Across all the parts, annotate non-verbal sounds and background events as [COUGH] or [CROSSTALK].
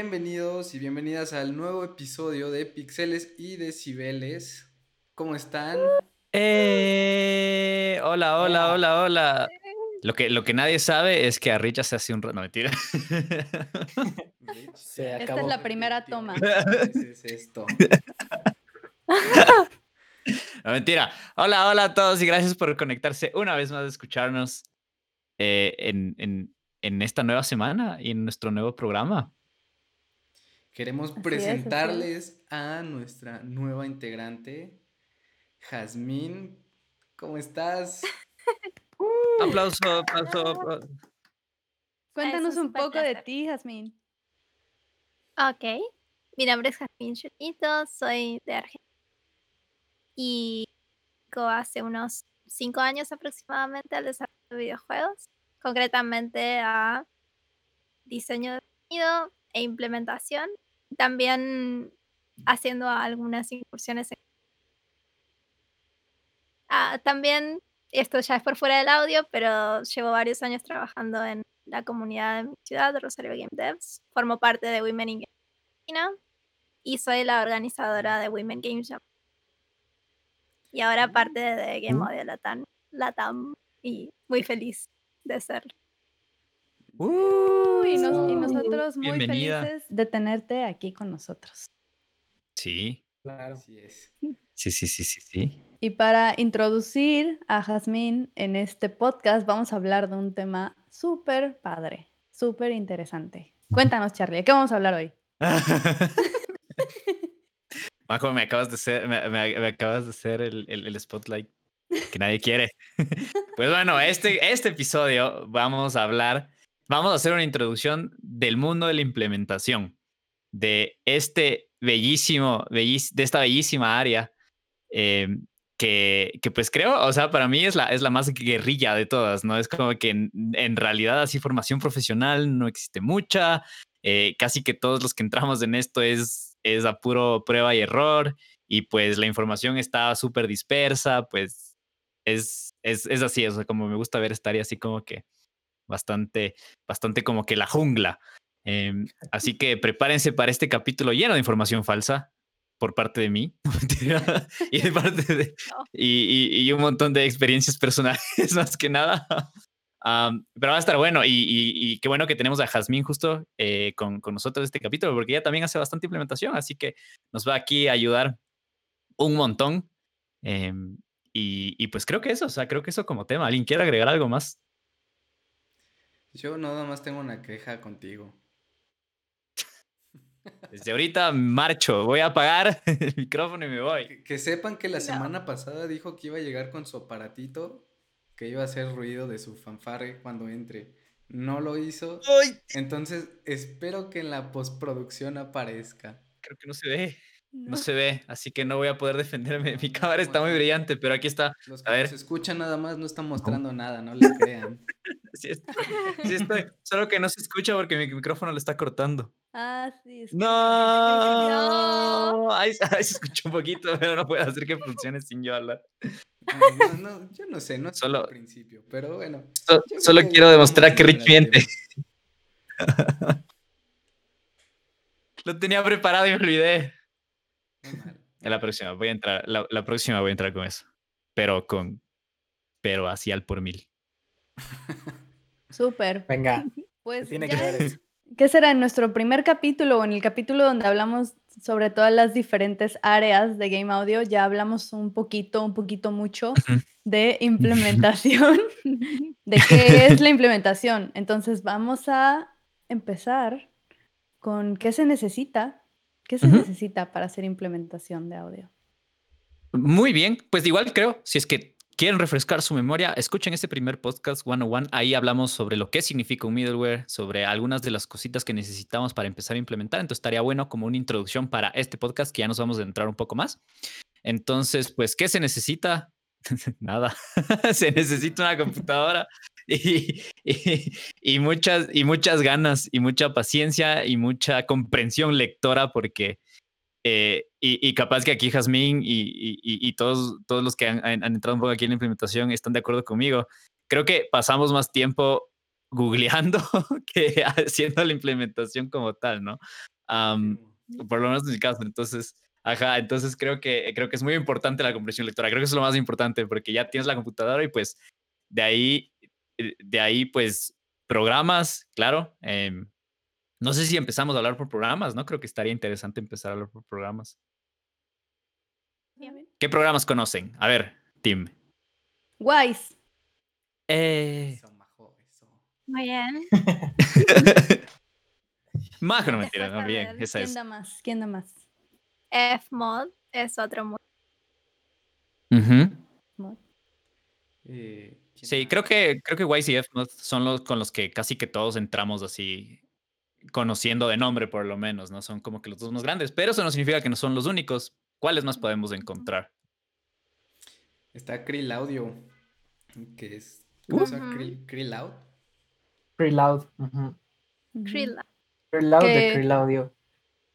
bienvenidos y bienvenidas al nuevo episodio de Pixeles y Decibeles. ¿Cómo están? Eh, hola, hola, hola, hola. Lo que, lo que nadie sabe es que a Richa se hace un... No, mentira. [LAUGHS] Se Esta es la primera toma. [LAUGHS] ¿Qué es esto? [LAUGHS] No, mentira. Hola, hola a todos y gracias por conectarse una vez más a escucharnos eh, en, en, en, esta nueva semana y en nuestro nuevo programa. Queremos presentarles a nuestra nueva integrante, Jazmín. ¿Cómo estás? [LAUGHS] aplauso, aplauso, Cuéntanos un poco de ti, Jazmín. Ok, mi nombre es Jazmín Chunito, soy de Argentina y hace unos cinco años aproximadamente al desarrollo de videojuegos, concretamente a diseño de sonido e implementación, también haciendo algunas incursiones. En... Ah, también, esto ya es por fuera del audio, pero llevo varios años trabajando en la comunidad de mi ciudad, Rosario Game Devs. Formo parte de Women in Game y soy la organizadora de Women Game Jam y ahora mm. parte de Game Audio Latam, Latam y muy feliz de ser. y, nosotros muy felices de tenerte aquí con nosotros. Sí. Claro. Así es. Sí, sí, sí, sí, sí. Y para introducir a Jazmín en este podcast, vamos a hablar de un tema súper padre, súper interesante. Cuéntanos, Charlie, ¿qué vamos a hablar hoy? [LAUGHS] Majo, me acabas de hacer, me, acabas de hacer el, el, spotlight que nadie quiere. [LAUGHS] pues bueno, este, este episodio vamos a hablar, vamos a hacer una introducción del mundo de la implementación, de este bellísimo, de esta bellísima área eh, que, que, pues creo, o sea, para mí es la, es la más guerrilla de todas, ¿no? Es como que en, realidad así formación profesional no existe mucha, eh, casi que todos los que entramos en esto es es a puro prueba y error y pues la información está súper dispersa, pues es, es, es así, o sea, como me gusta ver estaría así como que bastante, bastante como que la jungla. Em, así que prepárense para este capítulo lleno de información falsa por parte de mí [LAUGHS] y, de parte de, [LAUGHS] y, y, un montón de experiencias personales [LAUGHS] más que nada pero va a estar bueno y, qué bueno que tenemos a Jazmín justo eh, con, con, nosotros este capítulo, porque ella también hace bastante implementación, así que nos va aquí a ayudar un montón. Em, y, pues creo que eso, o sea, creo que eso como tema. ¿Alguien quiere agregar algo más? Yo nada más tengo una queja contigo. Desde ahorita marcho, voy a apagar [LAUGHS] el micrófono y me voy. Que, sepan que la semana pasada dijo que iba a llegar con su aparatito que iba a hacer ruido de su fanfare cuando entre. No lo hizo. Entonces espero que en la postproducción aparezca. Creo que no se ve. No. se ve, así que no voy a poder defenderme. Mi cámara está muy brillante, pero aquí está. Los que a ver. se escuchan nada más no están mostrando nada, no le crean. [LAUGHS] sí, estoy. Solo que no se escucha porque mi micrófono le está cortando. Ah, sí. no. no. [LAUGHS] Ahí, se escucha un poquito, pero no puedo hacer que funcione sin yo hablar. No, no, yo no sé, no solo al principio, pero bueno. solo quiero demostrar que Rich miente. [LAUGHS] Lo tenía preparado y me olvidé. En la próxima voy a entrar, la, próxima voy a entrar con eso. Pero con, pero así al por mil. [LAUGHS] Súper. Venga. [LAUGHS] Pues tiene que ver [LAUGHS] ¿Qué será en nuestro primer capítulo o en el capítulo donde hablamos sobre todas las diferentes áreas de Game Audio? Ya hablamos un poquito, un poquito mucho de implementación, de qué es la implementación. Entonces vamos a empezar con qué se necesita, qué se necesita para hacer implementación de audio. Muy bien, pues igual creo, si es que quieren refrescar su memoria, escuchen este primer podcast 101. Ahí hablamos sobre lo que significa un middleware, sobre algunas de las cositas que necesitamos para empezar a implementar. Entonces estaría bueno como una introducción para este podcast que ya nos vamos a entrar un poco más. Entonces, pues, ¿qué se necesita? [LAUGHS] Nada. [LAUGHS] se necesita una computadora y, y, muchas, y muchas ganas y mucha paciencia y mucha comprensión lectora porque eh, y, capaz que aquí Jazmín y, todos, todos los que han, entrado un poco aquí en la implementación están de acuerdo conmigo. Creo que pasamos más tiempo googleando [LAUGHS] que haciendo la implementación como tal, ¿no? por lo menos en mi caso. Entonces, ajá, entonces creo que, creo que es muy importante la comprensión lectora. Creo que es lo más importante porque ya tienes la computadora y pues de ahí, de ahí pues programas, claro. Em, no sé si empezamos a hablar por programas, ¿no? Creo que estaría interesante empezar a hablar por programas. ¿Qué programas conocen? A ver, Tim. Wise. Eh... Muy bien. [LAUGHS] Majo, no mentira, no, bien. Esa ¿Quién da más? ¿Quién da más? Fmod es otro mod. Eh, sí, creo que, creo que Wise y Fmod son los con los que casi que todos entramos así conociendo de nombre por lo menos, ¿no? Son como que los dos más grandes, pero eso no significa que no son los únicos. ¿Cuáles más podemos encontrar? Está Krill Audio, que es... ¿Cómo se llama? Krill, Loud. Krill Loud. Krill Loud de Krill Audio.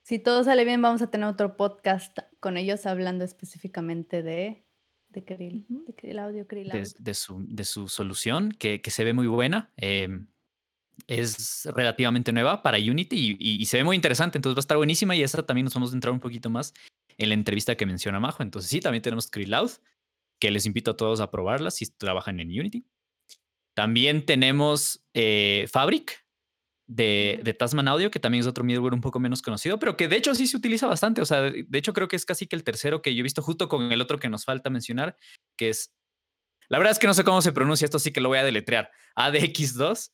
Si todo sale bien, vamos a tener otro podcast con ellos hablando específicamente de, de Krill, de Krill Audio, Krill Audio. De, su, de su solución, que, que se ve muy buena. Eh, es relativamente nueva para Unity y, se ve muy interesante, entonces va a estar buenísima y esa también nos vamos a entrar un poquito más en la entrevista que menciona Majo. Entonces sí, también tenemos Krillloud, que les invito a todos a probarla si trabajan en Unity. También tenemos eh, Fabric de, de, Tasman Audio, que también es otro middleware un poco menos conocido, pero que de hecho sí se utiliza bastante. O sea, de hecho creo que es casi que el tercero que yo he visto justo con el otro que nos falta mencionar, que es... La verdad es que no sé cverdad se pronuncia esto, así que lo voy a deletrear. ADX2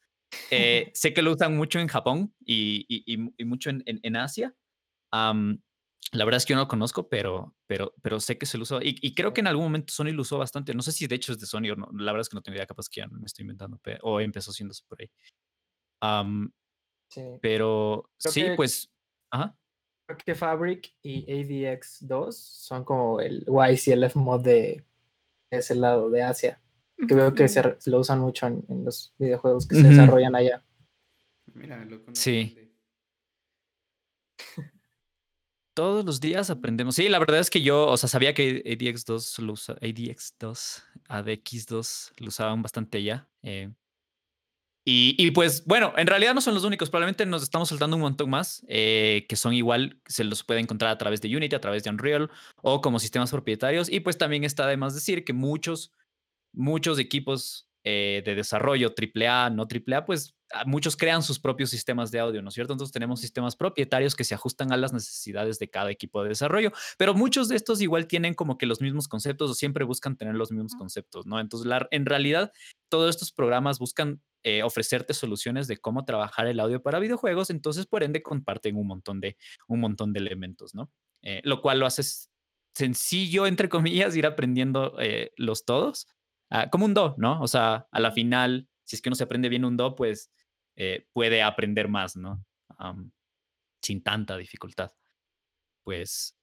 eh, [LAUGHS] sé que lo usan mucho en Japón y, mucho en, Asia. la verdad es que yo no lo conozco, pero, pero, pero sé que se lo usa. Y, creo que en algún momento Sony lo usó bastante. No sé si de hecho es de Sony o no. La verdad es que no tengo idea, capaz que ya me estoy inventando. o empezó siéndose por ahí. Pero sí, pues. Creo que Fabric y ADX2 son como el YCLF mod de ese lado de Asia que veo que se, lo usan mucho en, los videojuegos que se desarrollan allá. Mira, lo sí. Todos los días aprendemos. Sí, la verdad es que yo, o sea, sabía que ADX2 lo usa, ADX2, ADX2 lo usaban bastante ya. Eh, y, pues bueno, en realidad no son los únicos, probablemente nos estamos saltando un montón más, eh, que son igual, se los puede encontrar a través de Unity, a través de Unreal o como sistemas propietarios. Y pues también está además decir que muchos muchos equipos eh, de desarrollo AAA, no AAA, pues ah, muchos crean sus propios sistemas de audio, ¿no es cierto? Entonces tenemos sistemas propietarios que se ajustan a las necesidades de cada equipo de desarrollo, pero muchos de estos igual tienen como que los mismos conceptos o siempre buscan tener los mismos conceptos, ¿no? Entonces, en realidad, todos estos programas buscan eh, ofrecerte soluciones de cómo trabajar el audio para videojuegos, entonces por ende comparten un montón de, un montón de elementos, ¿no? Eh, lo cual lo hace sencillo, entre comillas, ir aprendiendo los todos, Ah, como un do, ¿no? O sea, a la final, si es que uno se aprende bien un do, pues eh, puede aprender más, ¿no? sin tanta dificultad. Pues,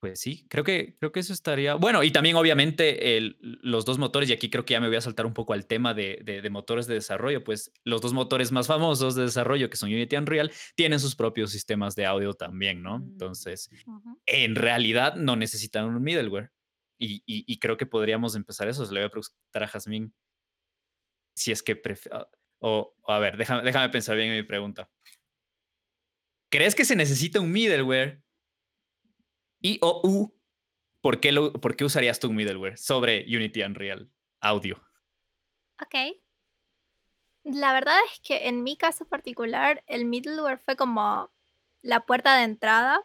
pues sí, creo que, creo que eso estaría. Bueno, y también, obviamente, el, los dos motores, y aquí creo que ya me voy a saltar un poco al tema de, de, motores de desarrollo, pues los dos motores más famosos de desarrollo, que son Unity y Unreal, tienen sus propios sistemas de audio también, ¿no? Mm, Entonces, en realidad no necesitan un middleware. Y, creo que podríamos empezar eso. Se le voy a preguntar a Jazmín si es que prefiere. Ah, o, a ver, déjame, déjame pensar bien en mi pregunta. ¿Crees que se necesita un middleware? Y o U, ¿por qué, lo, ¿por qué usarías tú un middleware sobre Unity Unreal Audio? Ok. La verdad es que en mi caso particular, el middleware fue como la puerta de entrada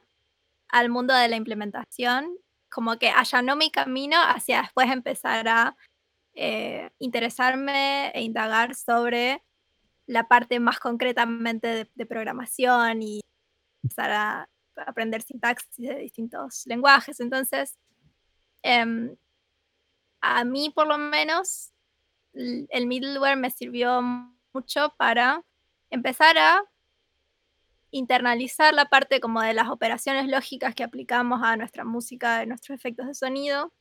al mundo de la implementación como que allanó mi camino hacia después empezar a eh, interesarme e indagar sobre la parte más concretamente de, programación y empezar a aprender sintaxis de distintos lenguajes. Entonces, em, a mí por lo menos el middleware me sirvió mucho para empezar a internalizar la parte como de las operaciones lógicas que aplicamos a nuestra música, a nuestros efectos de sonido,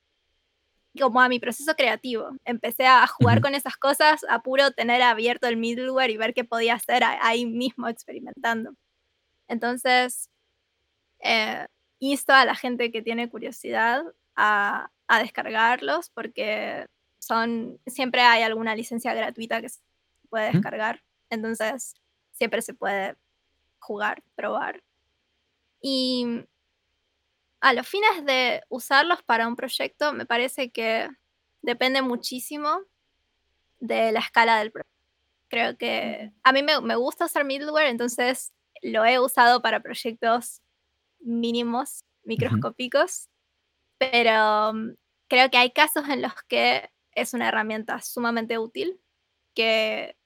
como a mi proceso creativo. Empecé a jugar con esas cosas, a puro tener abierto el middleware y ver qué podía hacer ahí mismo experimentando. Entonces, eh, insto a la gente que tiene curiosidad a, a descargarlos porque son, siempre hay alguna licencia gratuita que puede descargar. Entonces, siempre se puede jugar, probar. Y a los fines de usarlos para un proyecto, me parece que depende muchísimo de la escala del proyecto. Creo que a mí me, me gusta usar middleware, entonces lo he usado para proyectos mínimos, microscópicos, pero mm, creo que hay casos en los que es una herramienta sumamente útil que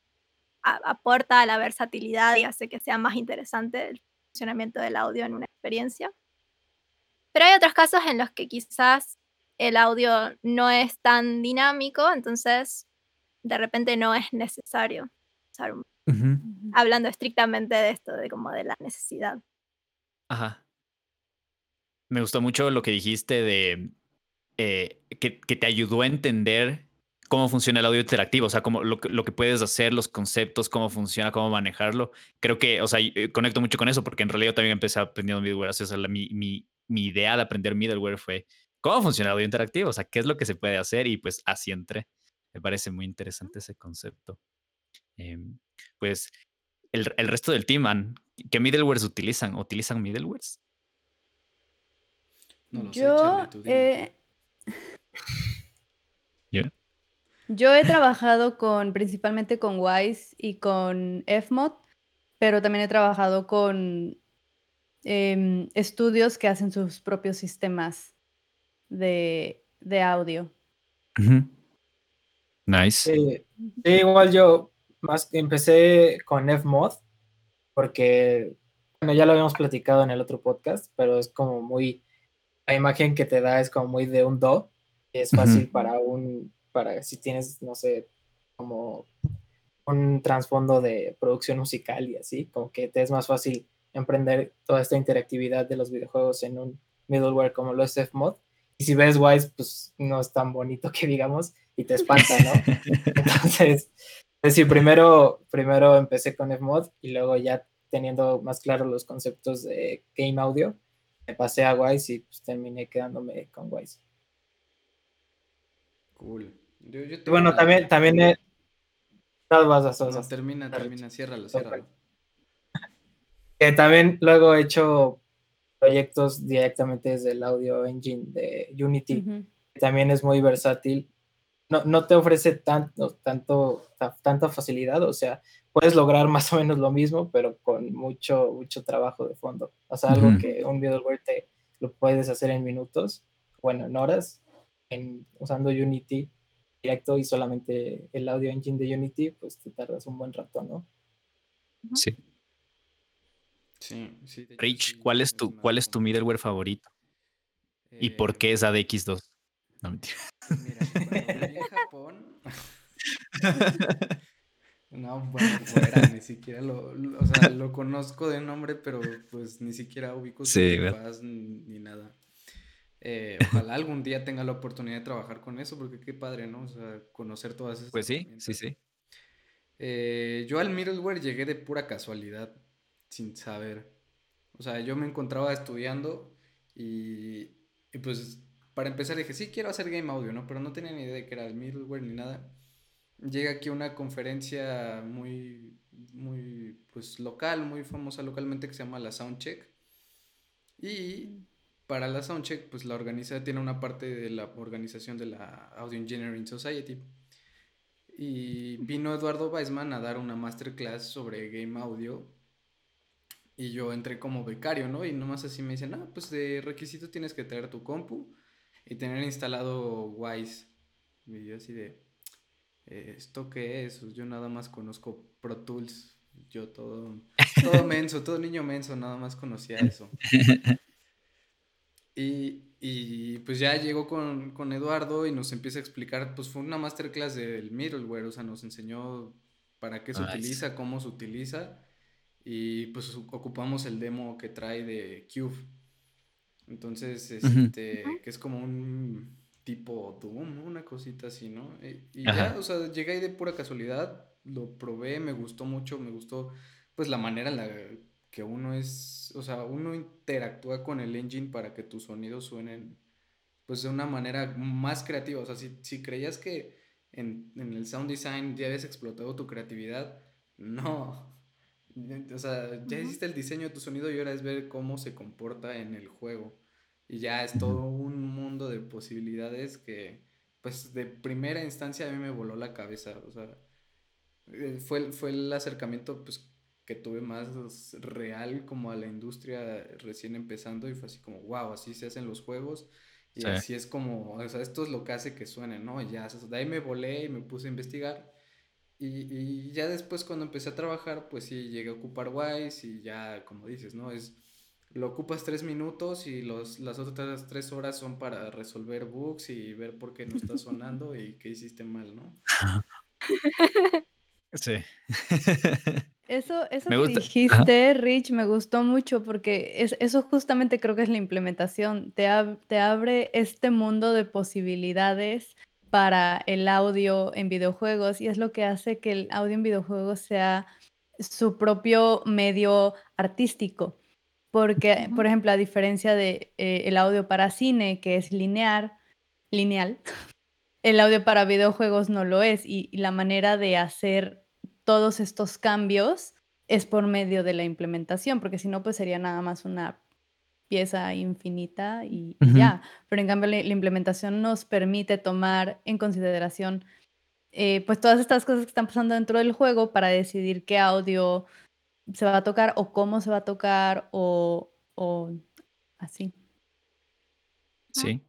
aporta a la versatilidad y hace que sea más interesante el funcionamiento del audio en una experiencia. Pero hay otros casos en los que quizás el audio no es tan dinámico, entonces de repente no es necesario usar un... Hablando estrictamente de esto, de como de la necesidad. Ajá. Me gustó mucho lo que dijiste de eh, que, te ayudó a entender cómo funciona el audio interactivo, o sea, cómo, lo, lo, que puedes hacer, los conceptos, cómo funciona, cómo manejarlo. Creo que, o sea, eh, conecto mucho con eso porque en realidad yo también empecé aprendiendo middleware. O sea, mi, mi, mi, idea de aprender middleware fue cómo funciona el audio interactivo, o sea, qué es lo que se puede hacer y pues así entré. Me parece muy interesante ese concepto. Em, pues el, el, resto del team, ¿qué middlewares utilizan? ¿Utilizan middlewares? No yo, eh, yo he trabajado con principalmente con Wise y con Fmod, pero también he trabajado con em, estudios que hacen sus propios sistemas de, audio. Nice. Sí, igual yo más empecé con Fmod porque bueno, ya lo habíamos platicado en el otro podcast, pero es como muy la imagen que te da es como muy de un do. es fácil para un, para si tienes, no sé, como un trasfondo de producción musical y así, como que te es más fácil emprender toda esta interactividad de los videojuegos en un middleware como lo es Fmod. Y si ves Wise, pues no es tan bonito que digamos y te espanta, ¿no? [LAUGHS] Entonces, pues sí, primero, primero empecé con Fmod y luego ya teniendo más claros los conceptos de game audio, pasé a Wise y pues terminé quedándome con Wise. Cool. bueno, también, también vas a termina, termina, ciérralo, ciérralo. Que también luego he hecho proyectos directamente desde el audio engine de Unity, que también es muy versátil. No, no te ofrece tanto, tanto, tanta facilidad, o sea, puedes lograr más o menos lo mismo, pero con mucho, mucho trabajo de fondo. O sea, algo que un middleware te lo puedes hacer en minutos, bueno, en horas, en, usando Unity directo y solamente el audio engine de Unity, pues te tardas un buen rato, ¿no? Sí. Sí, sí. Rich, ¿cuál es tu, cuál es tu middleware favorito? ¿Y por qué es ADX2? No mentira. Mira, en Japón. [LAUGHS] No, bueno, fuera, ni siquiera lo, o sea, lo conozco de nombre, pero pues ni siquiera ubico su sí, ni nada. Eh, ojalá algún día tenga la oportunidad de trabajar con eso, porque qué padre, ¿no? O sea, conocer todas esas Pues sí, sí, sí. Eh, yo al middleware llegué de pura casualidad, sin saber. O sea, yo me encontraba estudiando y, y pues para empezar dije, sí, quiero hacer game audio, ¿no? Pero no tenía ni idea de que era el middleware ni nada llega aquí una conferencia muy, muy, pues local, muy famosa localmente que se llama la Soundcheck. Y para la Soundcheck, pues la organiza, tiene una parte de la organización de la Audio Engineering Society. Y vino Eduardo Weisman a dar una masterclass sobre game audio. Y yo entré como becario, ¿no? Y nomás así me dicen, ah, pues de requisito tienes que traer tu compu y tener instalado Wise. Y yo así de, ¿esto qué es? Yo nada más conozco Pro Tools, yo todo, todo [LAUGHS] menso, todo niño menso, nada más conocía eso. [LAUGHS] Y, pues ya llegó con, Eduardo y nos empieza a explicar, pues fue una masterclass del middleware, o sea, nos enseñó para qué se utiliza, cómo se utiliza y pues ocupamos el demo que trae de Cube. Entonces, este, que es como un tipo Doom, una cosita así, ¿no? Eh, y, ya, o sea, llegué ahí de pura casualidad, lo probé, me gustó mucho, me gustó pues la manera en la que uno es, o sea, uno interactúa con el engine para que tus sonidos suenen pues de una manera más creativa, o sea, si, creías que en, en el sound design ya habías explotado tu creatividad. No. [LAUGHS] O sea, ya hiciste el diseño de tu sonido y ahora es ver cómo se comporta en el juego. Y ya es todo un mundo de posibilidades que, pues, de primera instancia a mí me voló la cabeza. O sea, eh, fue, fue el acercamiento, pues, que tuve más real como a la industria recién empezando y fue así como, wow, así se hacen los juegos y así es como, o sea, esto es lo que hace que suene, ¿no? Y ya, de ahí me volé y me puse a investigar y, ya después cuando empecé a trabajar, pues sí, llegué a ocupar Wise y ya, como dices, ¿no? Es, lo ocupas tres minutos y los, las otras tres horas son para resolver bugs y ver por qué no está [LAUGHS] sonando y qué hiciste mal, ¿no? Sí. [LAUGHS] Eso, eso que dijiste, Rich, me gustó mucho porque es, eso justamente creo que es la implementación. Te, te abre este mundo de posibilidades para el audio en videojuegos y es lo que hace que el audio en videojuegos sea su propio medio artístico. Porque, por ejemplo, a diferencia de eh, el audio para cine, que es lineal, lineal, el audio para videojuegos no lo es y, la manera de hacer todos estos cambios es por medio de la implementación, porque si no, pues sería nada más una pieza infinita y, ya. Pero en cambio la, implementación nos permite tomar en consideración eh, pues todas estas cosas que están pasando dentro del juego para decidir qué audio se va a tocar o cómo se va a tocar o, o así. Sí.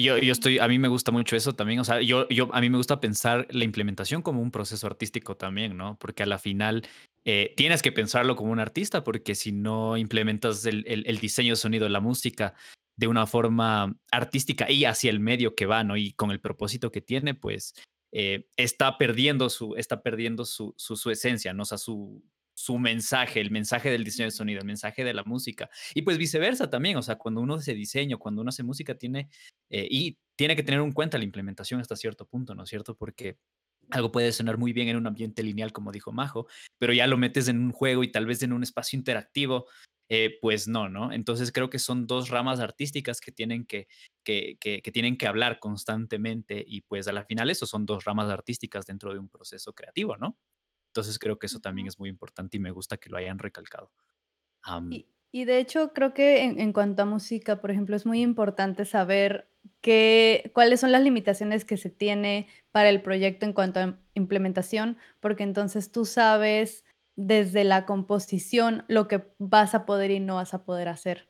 Yo, yo estoy, a mí me gusta mucho eso también, o sea, yo, yo, a mí me gusta pensar la implementación como un proceso artístico también, ¿no? Porque a la final eh, tienes que pensarlo como un artista, porque si no implementas el, el, diseño de sonido, la música de una forma artística y hacia el medio que va, ¿no? Y con el propósito que tiene, pues eh, está perdiendo su, está perdiendo su, su, su, esencia, ¿no? O sea, su, su mensaje, el mensaje del diseño de sonido, el mensaje de la música. Y pues viceversa también, o sea, cuando uno hace diseño, cuando uno hace música, tiene, eh, y tiene que tener en cuenta la implementación hasta cierto punto, ¿no es cierto? Porque algo puede sonar muy bien en un ambiente lineal, como dijo Majo, pero ya lo metes en un juego y tal vez en un espacio interactivo, eh, pues no, ¿no? Entonces creo que son dos ramas artísticas que tienen que, que, que, tienen que hablar constantemente y pues a la final eso son dos ramas artísticas dentro de un proceso creativo, ¿no? Entonces creo que eso también es muy importante y me gusta que lo hayan recalcado. y, de hecho creo que en, en, cuanto a música, por ejemplo, es muy importante saber qué, cuáles son las limitaciones que se tiene para el proyecto en cuanto a implementación, porque entonces tú sabes desde la composición lo que vas a poder y no vas a poder hacer.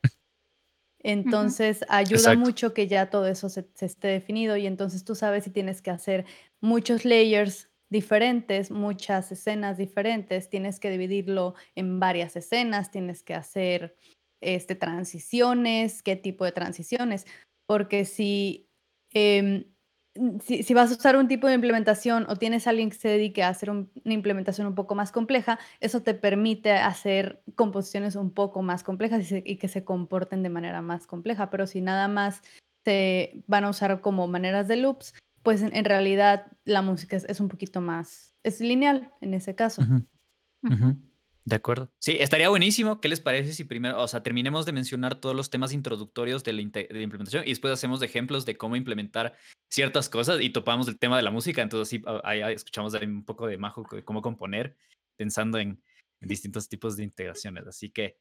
Entonces ayuda mucho que ya todo eso se, esté definido y entonces tú sabes si tienes que hacer muchos layers diferentes, muchas escenas diferentes, tienes que dividirlo en varias escenas, tienes que hacer este, transiciones, qué tipo de transiciones, porque si em, si, vas a usar un tipo de implementación o tienes a alguien que se dedique a hacer una implementación un poco más compleja, eso te permite hacer composiciones un poco más complejas y, que se comporten de manera más compleja. Pero si nada más se van a usar como maneras de loops, pues en, realidad la música es, un poquito más, es lineal en ese caso. De acuerdo. Sí, estaría buenísimo. ¿Qué les parece si primero, o sea, terminemos de mencionar todos los temas introductorios de la, implementación y después hacemos ejemplos de cómo implementar ciertas cosas y topamos el tema de la música? Entonces, sí, ahí escuchamos un poco de Majo de cómo componer, pensando en, distintos tipos de integraciones. Así que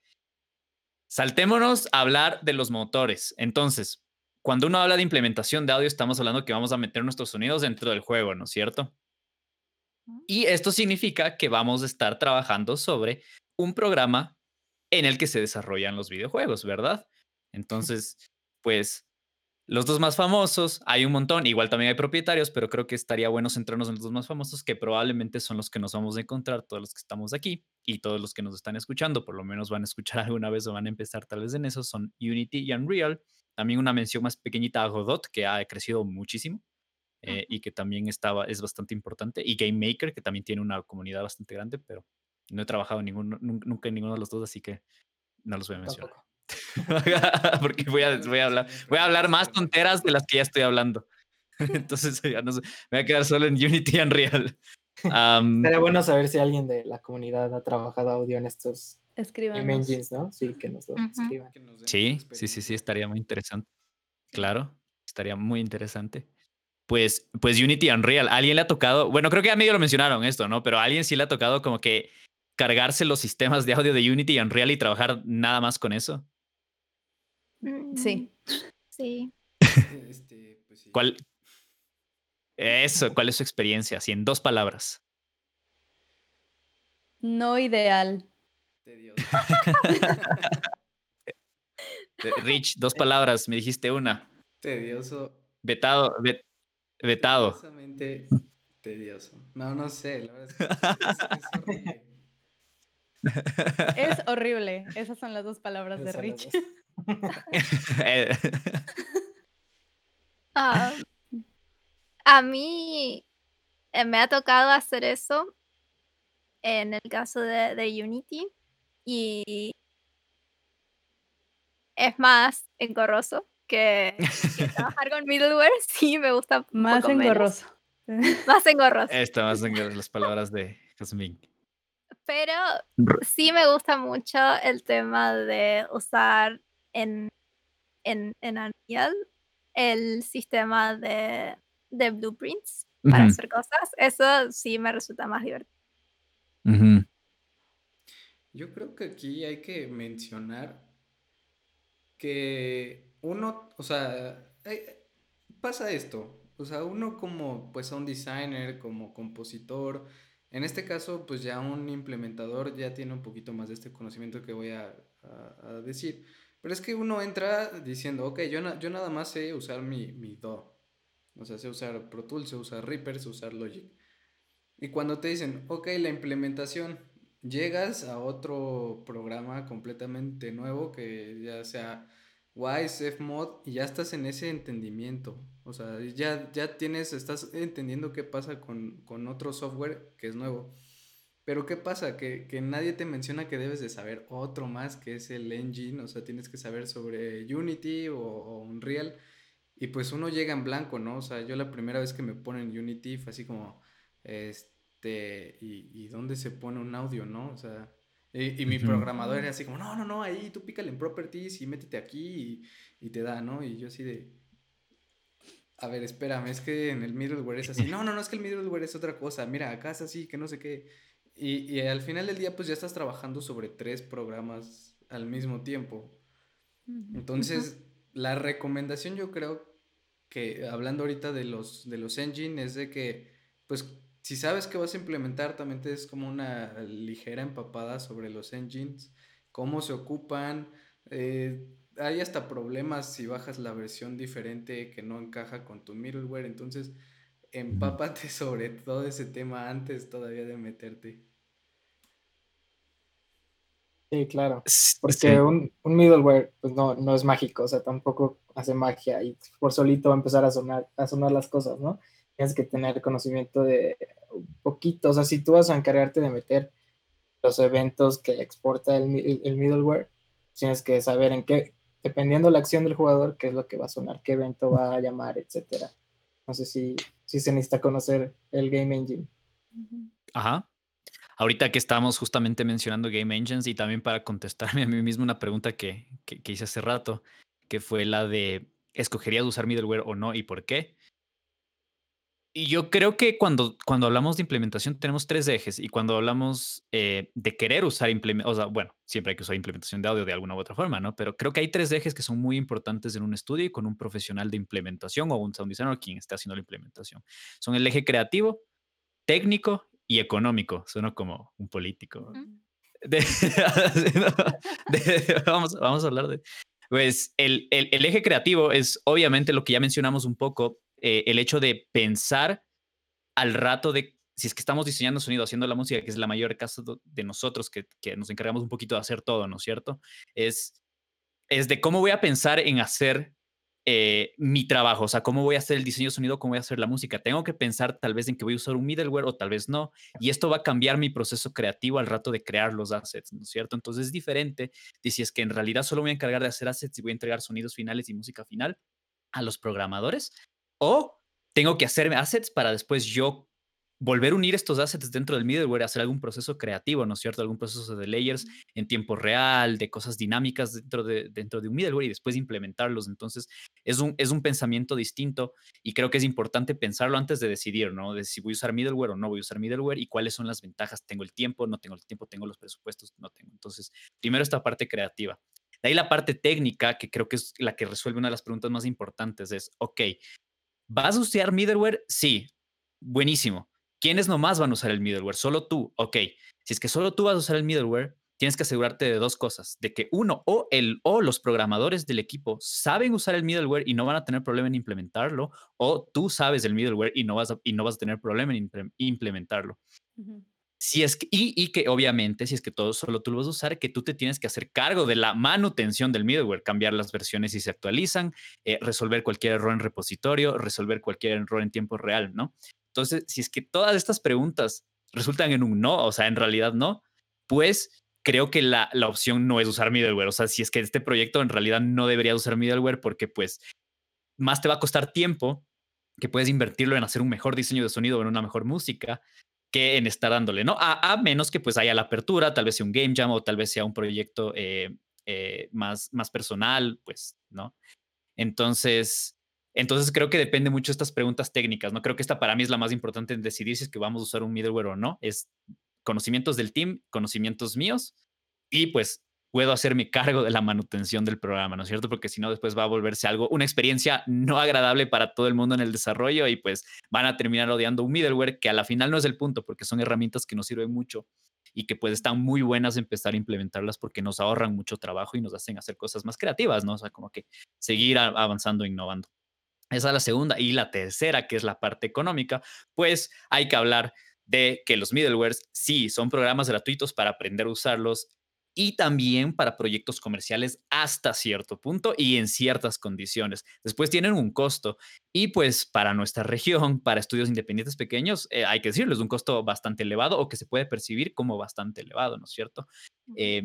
saltémonos a hablar de los motores. Entonces, cuando uno habla de implementación de audio, estamos hablando que vamos a meter nuestros sonidos dentro del juego, ¿no es cierto? Y esto significa que vamos a estar trabajando sobre un programa en el que se desarrollan los videojuegos, ¿verdad? Entonces, pues los dos más famosos, hay un montón, igual también hay propietarios, pero creo que estaría bueno centrarnos en los dos más famosos, que probablemente son los que nos vamos a encontrar todos los que estamos aquí y todos los que nos están escuchando, por lo menos van a escuchar [LAUGHS] alguna vez o van a empezar tal vez en eso, son Unity y Unreal. También una mención más pequeñita a Godot, que ha crecido muchísimo. Eh, y que también estaba, es bastante importante. Y Game Maker, que también tiene una comunidad bastante grande, pero no he trabajado ninguno, nunca en ninguno de los dos, así que no los voy a mencionar. [LAUGHS] Porque voy a, voy, a hablar, voy a hablar más tonteras de las que ya estoy hablando. [LAUGHS] Entonces ya no sé, me voy a quedar solo en Unity y Unreal. [LAUGHS] Sería bueno saber si alguien de la comunidad ha trabajado audio en estos engines, ¿no? Sí, que nos lo escriban. Sí, sí, sí, sí, estaría muy interesante. Claro, estaría muy interesante. pues, pues Unity Unreal. ¿A alguien le ha tocado? Bueno, creo que a medio lo mencionaron esto, ¿no? Pero a alguien sí le ha tocado como que cargarse los sistemas de audio de Unity y Unreal y trabajar nada más con eso. Sí. Mm, sí. [LAUGHS] Este, pues sí. ¿Cuál? Eso, ¿cuál es su experiencia? Así en dos palabras. No ideal. [LAUGHS] Eh, Rich, dos palabras, me dijiste una. Tedioso. Vetado, vet- vetado. Tedioso. No, no sé, la verdad es que es, es horrible. [LAUGHS] Es horrible. Esas son las dos palabras de Esas Rich. Eh, [LAUGHS] Ah, a mí eh, me ha tocado hacer eso en el caso de, de Unity y es más engorroso que, que [LAUGHS] trabajar con middleware. [LAUGHS] Sí, me gusta un Más poco menos. engorroso. [LAUGHS] Más engorroso. Esta más en las palabras de Jasmine. Pero sí me gusta mucho el tema de usar en, en, en Unreal el sistema de, de blueprints para hacer cosas. Eso sí me resulta más divertido. ujú. Yo creo que aquí hay que mencionar que uno, o sea, eh, pasa esto, o sea, uno como pues un designer, como compositor, en este caso pues ya un implementador ya tiene un poquito más de este conocimiento que voy a, decir, pero es que uno entra diciendo, ok, yo, yo nada más sé usar mi, mi o sea, sé usar Pro Tools, sé usar Reaper, sé usar Logic. Y cuando te dicen, ok, la implementación, llegas a otro programa completamente nuevo que ya sea Wise, Fmod, y ya estás en ese entendimiento. O sea, ya, ya tienes, estás entendiendo qué pasa con, con otro software que es nuevo. Pero ¿qué pasa? Que, que nadie te menciona que debes de saber otro más, que es el engine. O sea, tienes que saber sobre Unity o, o Unreal. Y pues uno llega en blanco, ¿no? O sea, yo la primera vez que me ponen Unity fue así como, este, ¿y, y dónde se pone un audio, no? O sea, y, y mi programador era así como, no, no, no, ahí tú pícale en properties y métete aquí y, y te da, ¿no? Y yo así de, a ver, espérame, es que en el middleware es así, no, no, no, es que el middleware es otra cosa, mira, acá es así, que no sé qué. Y, y al final del día, pues ya estás trabajando sobre tres programas al mismo tiempo. Entonces, la recomendación yo creo que, hablando ahorita de los, de los engine, es de que, pues, si sabes que vas a implementar, también te es como una ligera empapada sobre los engines, cómo se ocupan, eh, hay hasta problemas si bajas la versión diferente que no encaja con tu middleware, entonces empápate [LAUGHS] sobre todo ese tema antes todavía de meterte. Sí, claro. Porque sí. un, un middleware pues no, no es mágico, o sea, tampoco hace magia y por solito va a empezar a sonar, a sonar las cosas, ¿no? Tienes que tener conocimiento de poquito, o sea, si tú vas a encargarte de meter los eventos que exporta el, el middleware, tienes que saber en qué, dependiendo la acción del jugador, qué es lo que va a sonar, qué evento va a llamar, etcétera. No sé si, si se necesita conocer el Game Engine. Ajá. Ahorita que estamos justamente mencionando Game Engines y también para contestarme [LAUGHS] a mí mismo una pregunta que, que, que hice hace rato, que fue la de, ¿escogerías usar middleware o no y por qué? Y yo creo que cuando, cuando hablamos de implementación tenemos tres ejes y cuando hablamos eh, de querer usar implementación, o sea, bueno, siempre hay que usar implementación de audio de alguna u otra forma, ¿no? Pero creo que hay tres ejes que son muy importantes en un estudio y con un profesional de implementación o un sound designer o quien esté haciendo la implementación. Son el eje creativo, técnico y económico. Suena como un político. Ujú. [LAUGHS] De- de- vamos, vamos a hablar de... Pues el, el- el eje creativo es obviamente lo que ya mencionamos un poco, eh, el hecho de pensar al rato de, si es que estamos diseñando sonido, haciendo la música, que es la mayor caso de nosotros que, que nos encargamos un poquito de hacer todo, ¿no es cierto? Es, es de cómo voy a pensar en hacer eh, mi trabajo, o sea, cómo voy a hacer el diseño de sonido, cómo voy a hacer la música. Tengo que pensar tal vez en que voy a usar un middleware o tal vez no, y esto va a cambiar mi proceso creativo al rato de crear los assets, ¿no es cierto? Entonces es diferente de si es que en realidad solo voy a encargar de hacer assets y voy a entregar sonidos finales y música final a los programadores, o tengo que hacer assets para después yo volver a unir estos assets dentro del middleware, hacer algún proceso creativo, ¿no es cierto? Algún proceso de layers en tiempo real, de cosas dinámicas dentro de, dentro de un middleware y después implementarlos. Entonces, es un, es un pensamiento distinto y creo que es importante pensarlo antes de decidir, ¿no? De si voy a usar middleware o no voy a usar middleware y cuáles son las ventajas. ¿Tengo el tiempo? ¿No tengo el tiempo? ¿Tengo los presupuestos? No tengo. Entonces, primero esta parte creativa. De ahí la parte técnica, que creo que es la que resuelve una de las preguntas más importantes, es, ok, ¿vas a usar middleware? Sí, buenísimo ¿Quiénes nomás van a usar el middleware? Solo tú. Ok, si es que solo tú vas a usar el middleware, tienes que asegurarte de dos cosas, de que uno o el o los programadores del equipo saben usar el middleware y no van a tener problema en implementarlo, o tú sabes el middleware y no vas a, y no vas a tener problema en implementarlo. Si es que, y, que obviamente, si es que todo solo tú lo vas a usar, que tú te tienes que hacer cargo de la manutención del middleware, cambiar las versiones si se actualizan, eh, resolver cualquier error en repositorio, resolver cualquier error en tiempo real, ¿no? Entonces, si es que todas estas preguntas resultan en un no, o sea, en realidad no, pues creo que la, la opción no es usar middleware. O sea, si es que este proyecto en realidad no debería usar middleware porque pues más te va a costar tiempo que puedes invertirlo en hacer un mejor diseño de sonido o en una mejor música que en estar dándole, ¿no? A, menos que pues haya la apertura, tal vez sea un game jam o tal vez sea un proyecto eh, eh, más, más personal, pues, ¿no? Entonces, entonces creo que depende mucho de estas preguntas técnicas, ¿no? Creo que esta para mí es la más importante en decidir si es que vamos a usar un middleware o no. Es conocimientos del team, conocimientos míos y pues puedo hacerme cargo de la manutención del programa, ¿no es cierto? Porque si no, después va a volverse algo, una experiencia no agradable para todo el mundo en el desarrollo y pues van a terminar odiando un middleware que a la final no es el punto, porque son herramientas que nos sirven mucho y que pues están muy buenas empezar a implementarlas porque nos ahorran mucho trabajo y nos hacen hacer cosas más creativas, ¿no? O sea, como que seguir avanzando, innovando. Esa es la segunda. Y la tercera, que es la parte económica, pues hay que hablar de que los middlewares sí son programas gratuitos para aprender a usarlos y también para proyectos comerciales hasta cierto punto y en ciertas condiciones. Después tienen un costo y pues para nuestra [LAUGHS] región, para estudios independientes pequeños, eh, hay que decirlo, es un costo bastante elevado o que se puede percibir como bastante elevado, ¿no es cierto? Eh,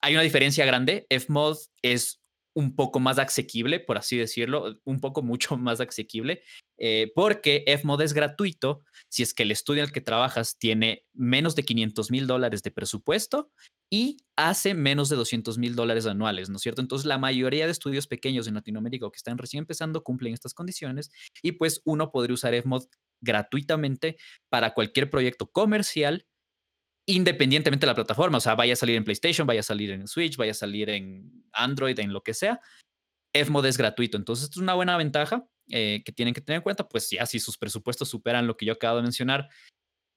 hay una diferencia grande. FMOD es un poco más asequible, por así decirlo, un poco mucho [LAUGHS] más asequible, eh, porque FMOD es gratuito si es que el estudio al que trabajas tiene menos de 500 mil dólares de presupuesto y hace menos de 200 mil dólares anuales, ¿no es cierto? Entonces, la mayoría de estudios pequeños en Latinoamérica que están recién empezando cumplen estas condiciones y pues uno podría usar FMOD gratuitamente para cualquier proyecto comercial independientemente de la plataforma, o sea, vaya a salir en PlayStation, vaya a salir en Switch, vaya a salir en Android, en lo que sea, Fmod es gratuito. Entonces, es una buena ventaja eh, que tienen que tener en cuenta, pues ya si sus presupuestos superan lo que yo acabo de mencionar,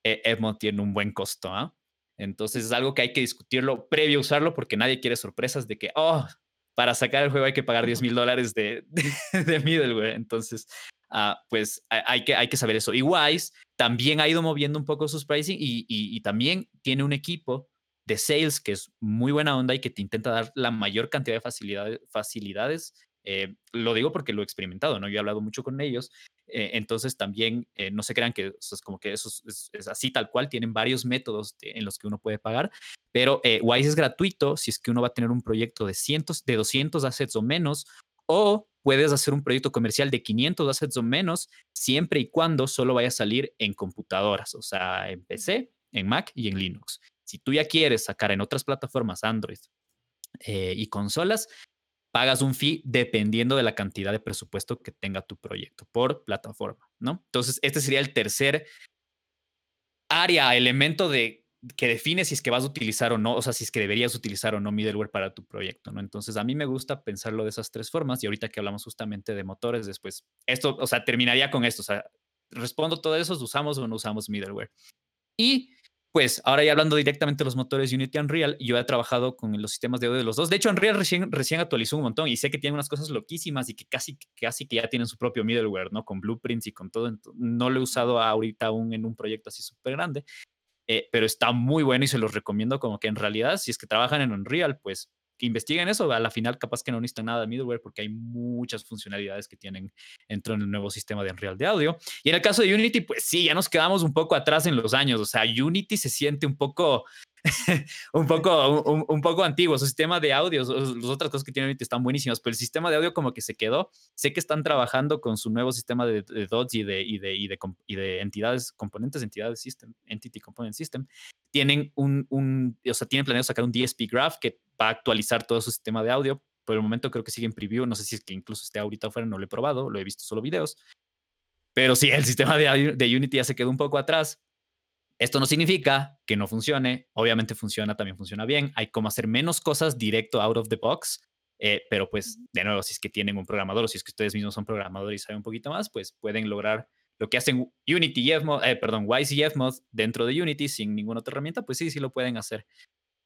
eh, Fmod tiene un buen costo. ¿ah? Entonces, es algo que hay que discutirlo previo a usarlo porque nadie quiere sorpresas de que, oh, para sacar el juego hay que pagar 10 mil dólares de, de, middleware. Entonces, Ah, pues hay que, hay que saber eso. Y Wise también ha ido moviendo un poco sus pricing y, también tiene un equipo de sales que es muy buena onda y que te intenta dar la mayor cantidad de facilidades. Eh, lo digo porque lo he experimentado, ¿no? Yo he hablado mucho con ellos. Eh, entonces también eh, no se crean que es como que eso es, así tal cual. Tienen varios métodos en los que uno puede pagar, pero Wise es gratuito si es que uno va a tener un proyecto de cientos, de 200 assets o menos o puedes hacer un proyecto comercial de 500 assets o menos, siempre y cuando solo vaya a salir en computadoras, o sea, en PC, en Mac y en Linux. Si tú ya quieres sacar en otras plataformas Android eh, y consolas, pagas un fee dependiendo de la cantidad de presupuesto que tenga tu proyecto por plataforma, ¿no? Entonces, este sería el tercer área, elemento de que define si es que vas a utilizar o no, o sea, si es que deberías utilizar o no middleware para tu proyecto, ¿no? Entonces, a mí me gusta pensarlo de esas tres formas y ahorita que hablamos justamente de motores, después, esto, o sea, terminaría con esto, o sea, respondo todo eso, ¿usamos o no usamos middleware? Y pues ahora ya hablando directamente de los motores Unity y Unreal, yo he trabajado con los sistemas de audio de los dos. De hecho, Unreal recién, recién actualizó un montón y sé que tiene unas cosas loquísimas y que casi, casi que ya tienen su propio middleware, ¿no? Con blueprints y con todo. No lo he usado ahorita aún en un proyecto así súper grande, eh, pero está muy bueno y se los recomiendo como que en realidad, si es que trabajan en Unreal, pues que investiguen eso, a la final capaz que no necesitan nada de middleware porque hay muchas funcionalidades que tienen dentro del nuevo sistema de Unreal de audio. Y en el caso de Unity, pues sí, ya nos quedamos un poco atrás en los años, o sea, Unity se siente un poco [LAUGHS] un, poco, un, poco antiguo. Su sistema de audio, las otras cosas que tiene Unity están buenísimas, pero el sistema de audio como que se quedó. Sé que están trabajando con su nuevo sistema de, de DOTS y de, y de, y de, y de entidades, componentes, entidades system, Entity Component System. Tienen un, un, o sea, tienen planeado sacar un DSP Graph que va a actualizar todo su sistema de audio. Por el momento creo que sigue en preview. No sé si es que incluso esté ahorita afuera, no lo he probado, lo he visto solo videos. Pero sí, el sistema de, de Unity ya se quedó un poco atrás esto no significa que no funcione, obviamente funciona, también funciona bien, hay como hacer menos cosas directo out of the box, eh, pero pues de nuevo, si es que tienen un programador o si es que ustedes mismos son programadores y saben un poquito más, pues pueden lograr lo que hacen Unity y Fmod, eh, perdón, Wise y Fmod dentro de Unity sin ninguna otra herramienta, pues sí, sí lo pueden hacer.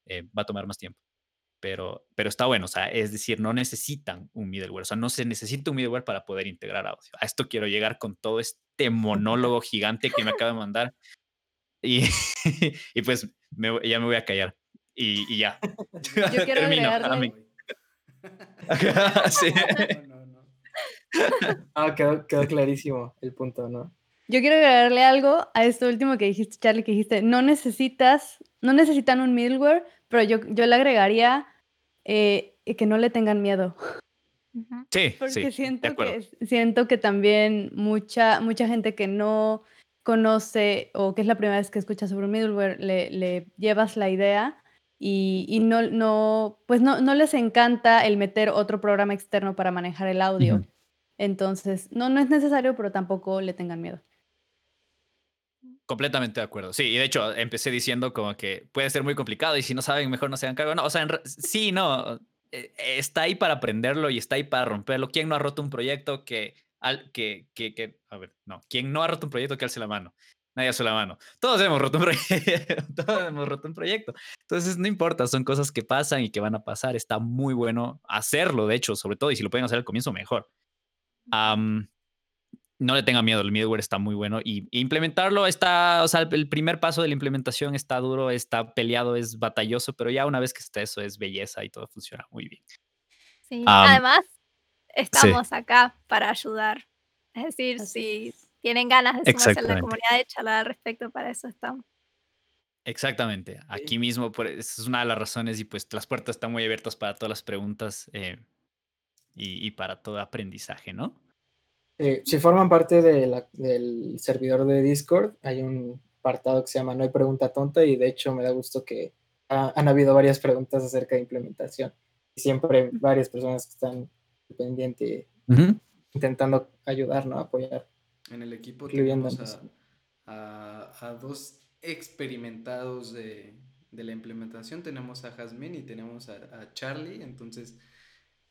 Eh, va a tomar más tiempo. Pero, pero está bueno, o sea, es decir, no necesitan un middleware, o sea, no se necesita un middleware para poder integrar audio. A esto quiero llegar con todo este [LAUGHS] monólogo gigante que me acaba de mandar. Y, [LAUGHS] y pues ya me voy a callar. Y, y ya. [LAUGHS] Yo quiero Termino. sí. [LAUGHS] Ah, quedó, quedó, clarísimo el punto, ¿no? Yo quiero agregarle algo a esto último que dijiste, Charlie, que dijiste, no necesitas, no necesitan un middleware, pero yo, yo le agregaría eh, que no le tengan miedo. Sí, Porque siento, que, siento que también mucha, mucha gente que no conoce o que es la primera vez que escucha sobre un middleware, le, llevas la idea y, no, no, pues no, no, les encanta el meter otro programa externo para manejar el audio. Entonces, no, no es necesario, pero tampoco le tengan miedo. Completamente de acuerdo. Sí, y de hecho empecé diciendo como que puede ser muy complicado y si no saben, mejor no se hagan cargo. No, o sea, sí, no, eh, está ahí para aprenderlo y está ahí para romperlo. ¿Quién no ha roto un proyecto que que, que, que, a ver, no, quien no ha roto un proyecto, que alce la mano. Nadie hace la mano. Todos hemos roto un proyecto. [LAUGHS] Todos hemos roto un proyecto. Entonces, no importa, son cosas que pasan y que van a pasar. Está muy bueno hacerlo, de hecho, sobre todo, y si lo pueden hacer al comienzo, mejor. no le tengan miedo, el middleware está muy bueno y implementarlo está, o sea, el primer paso de la implementación está duro, está peleado, es batalloso, pero ya una vez que está eso es belleza y todo funciona muy bien. Sí, además estamos acá para ayudar. Es decir, si tienen ganas de sumarse a la comunidad de charlar al respecto, para eso estamos. Exactamente. Aquí mismo, es una de las razones y pues las puertas están muy abiertas para todas las preguntas eh, y, para todo aprendizaje, ¿no? Eh, si forman parte del servidor de Discord, hay un apartado que se llama No hay pregunta tonta y de hecho me da gusto que han habido varias preguntas acerca de implementación. Y siempre varias personas que están pendiente, intentando ayudar, ¿no? Apoyar. En el equipo tenemos a, dos experimentados de, la implementación. Tenemos a Jasmine y tenemos a, Charlie. Entonces,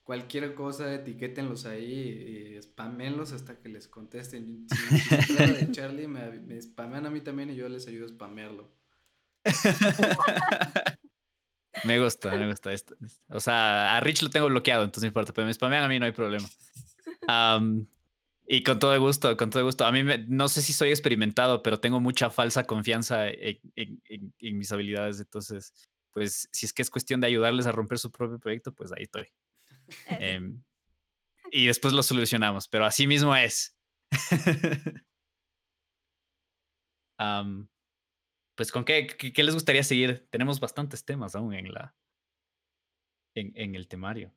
cualquier cosa, etiquétenlos ahí, y spamenlos hasta que les contesten. Si, de [LAUGHS] Charlie, me, me spamean a mí también y yo les ayudo a spamearlo. [LAUGHS] Me gusta, me gusta esto. O sea, a Rich lo tengo bloqueado, entonces no importa, pero me spamean a mí no hay problema. y con todo gusto, con todo gusto. A mí no sé si soy experimentado, pero tengo mucha falsa confianza en, mis habilidades. Entonces, pues si es que es cuestión de ayudarles a romper su propio proyecto, pues ahí estoy. Em, y después lo solucionamos, pero así mismo es. [LAUGHS] pues con qué, qué, les gustaría seguir. Tenemos bastantes temas aún en la en, en el temario.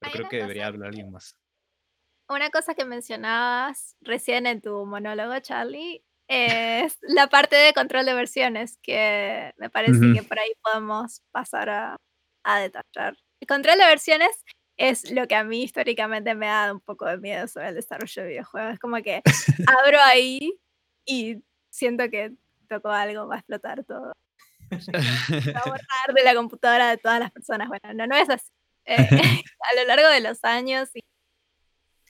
Pero creo que debería hablar alguien más. Una cosa que mencionabas recién en tu monólogo, Charlie, es la parte de control de versiones, que me parece que por ahí podemos pasar a, a detallar. El control de versiones es lo que a mí históricamente me ha dado un poco de miedo sobre el desarrollo de videojuegos. Es como que abro ahí y siento que tocó algo, va a explotar todo. [LAUGHS] va a borrar de la computadora de todas las personas. Bueno, no, no es así. Eh, [LAUGHS] a lo largo de los años y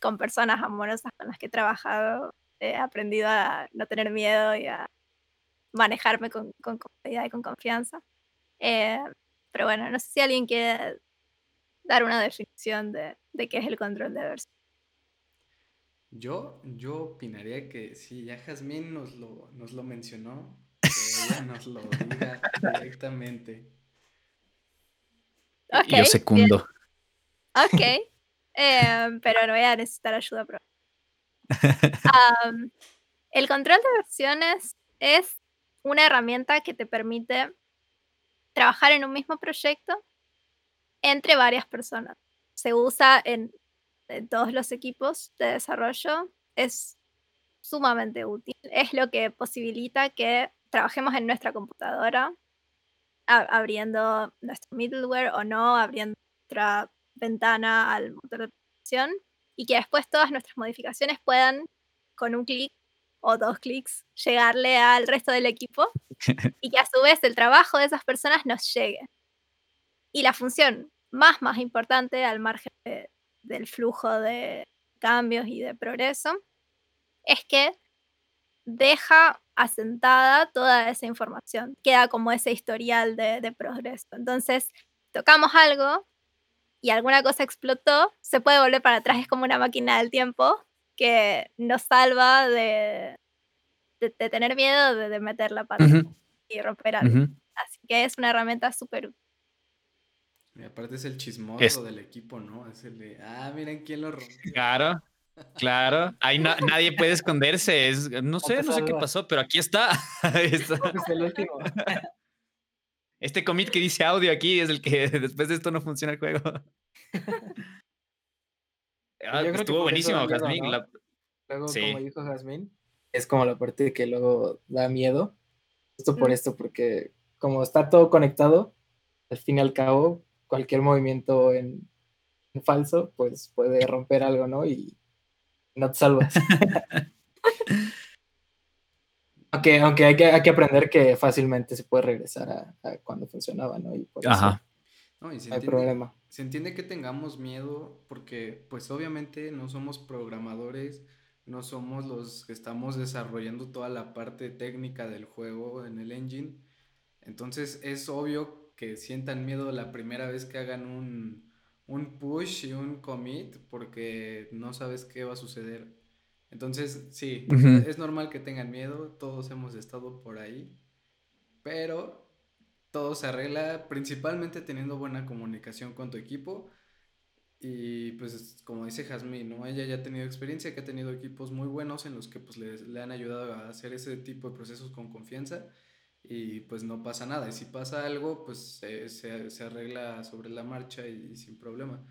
con personas amorosas con las que he trabajado, he aprendido a no tener miedo y a manejarme con, con comodidad y con confianza. Eh, pero bueno, no sé si alguien quiere dar una definición de, de qué es el control de versión. Yo, yo opinaría que si ya Jazmín nos lo, nos lo mencionó, [LAUGHS] que ella nos lo diga directamente. Okay, Yo secundo. Ok, [LAUGHS] em, pero no voy a necesitar ayuda. [LAUGHS] el control de versiones es una herramienta que te permite trabajar en un mismo proyecto entre varias personas. Se usa en, todos los equipos de desarrollo. Es sumamente útil. Es lo que posibilita que trabajemos en nuestra computadora, abriendo nuestro middleware o no, abriendo nuestra ventana al motor de producción y que después todas nuestras modificaciones puedan, con un clic o dos clics, llegarle al resto del equipo [LAUGHS] y que a su vez el trabajo de esas personas nos llegue. Y la función más, más importante al margen del flujo de cambios y de progreso es que deja asentada toda esa información, queda como ese historial de, de progreso. Entonces, tocamos algo y alguna cosa explotó, se puede volver para atrás, es como una máquina del tiempo que nos salva de, de, tener miedo de, meter la pata y romper algo. Así que es una herramienta súper útil. Y aparte es el chismoso del equipo, ¿no? Es el de, ah, miren quién lo rompió. Claro, claro. Ahí nadie puede esconderse. Es, no sé, no sé qué pasó, pero aquí está. [LAUGHS] Es el último. Este commit que dice audio aquí es el que [LAUGHS] después de esto no funciona el juego. [LAUGHS] ah, estuvo buenísimo, Jasmine. Luego, como dijo Jasmine, es como la parte que luego da miedo. Justo por esto, porque como está todo conectado, al fin y al cabo, cualquier movimiento en, en falso, pues puede romper algo, ¿no? Y no te salvas. [LAUGHS] Aunque, aunque hay, que, hay que aprender que fácilmente se puede regresar a, cuando funcionaba, ¿no? Y por Ajá. no, hay problema. Se entiende que tengamos miedo porque, pues obviamente no somos programadores, no somos los que estamos desarrollando toda la parte técnica del juego en el engine. Entonces es obvio que sientan miedo la primera vez que hagan un, un push y un commit porque no sabes qué va a suceder. Entonces, sí, es normal que tengan miedo, todos hemos estado por ahí, pero todo se arregla principalmente teniendo buena comunicación con tu equipo. Y pues como dice Jasmine, ¿no? Ella ya ha tenido experiencia, que ha tenido equipos muy buenos en los que pues le, han ayudado a hacer ese tipo de procesos con confianza y pues no pasa nada. Y si pasa algo, pues se, se, arregla sobre la marcha y sin problema.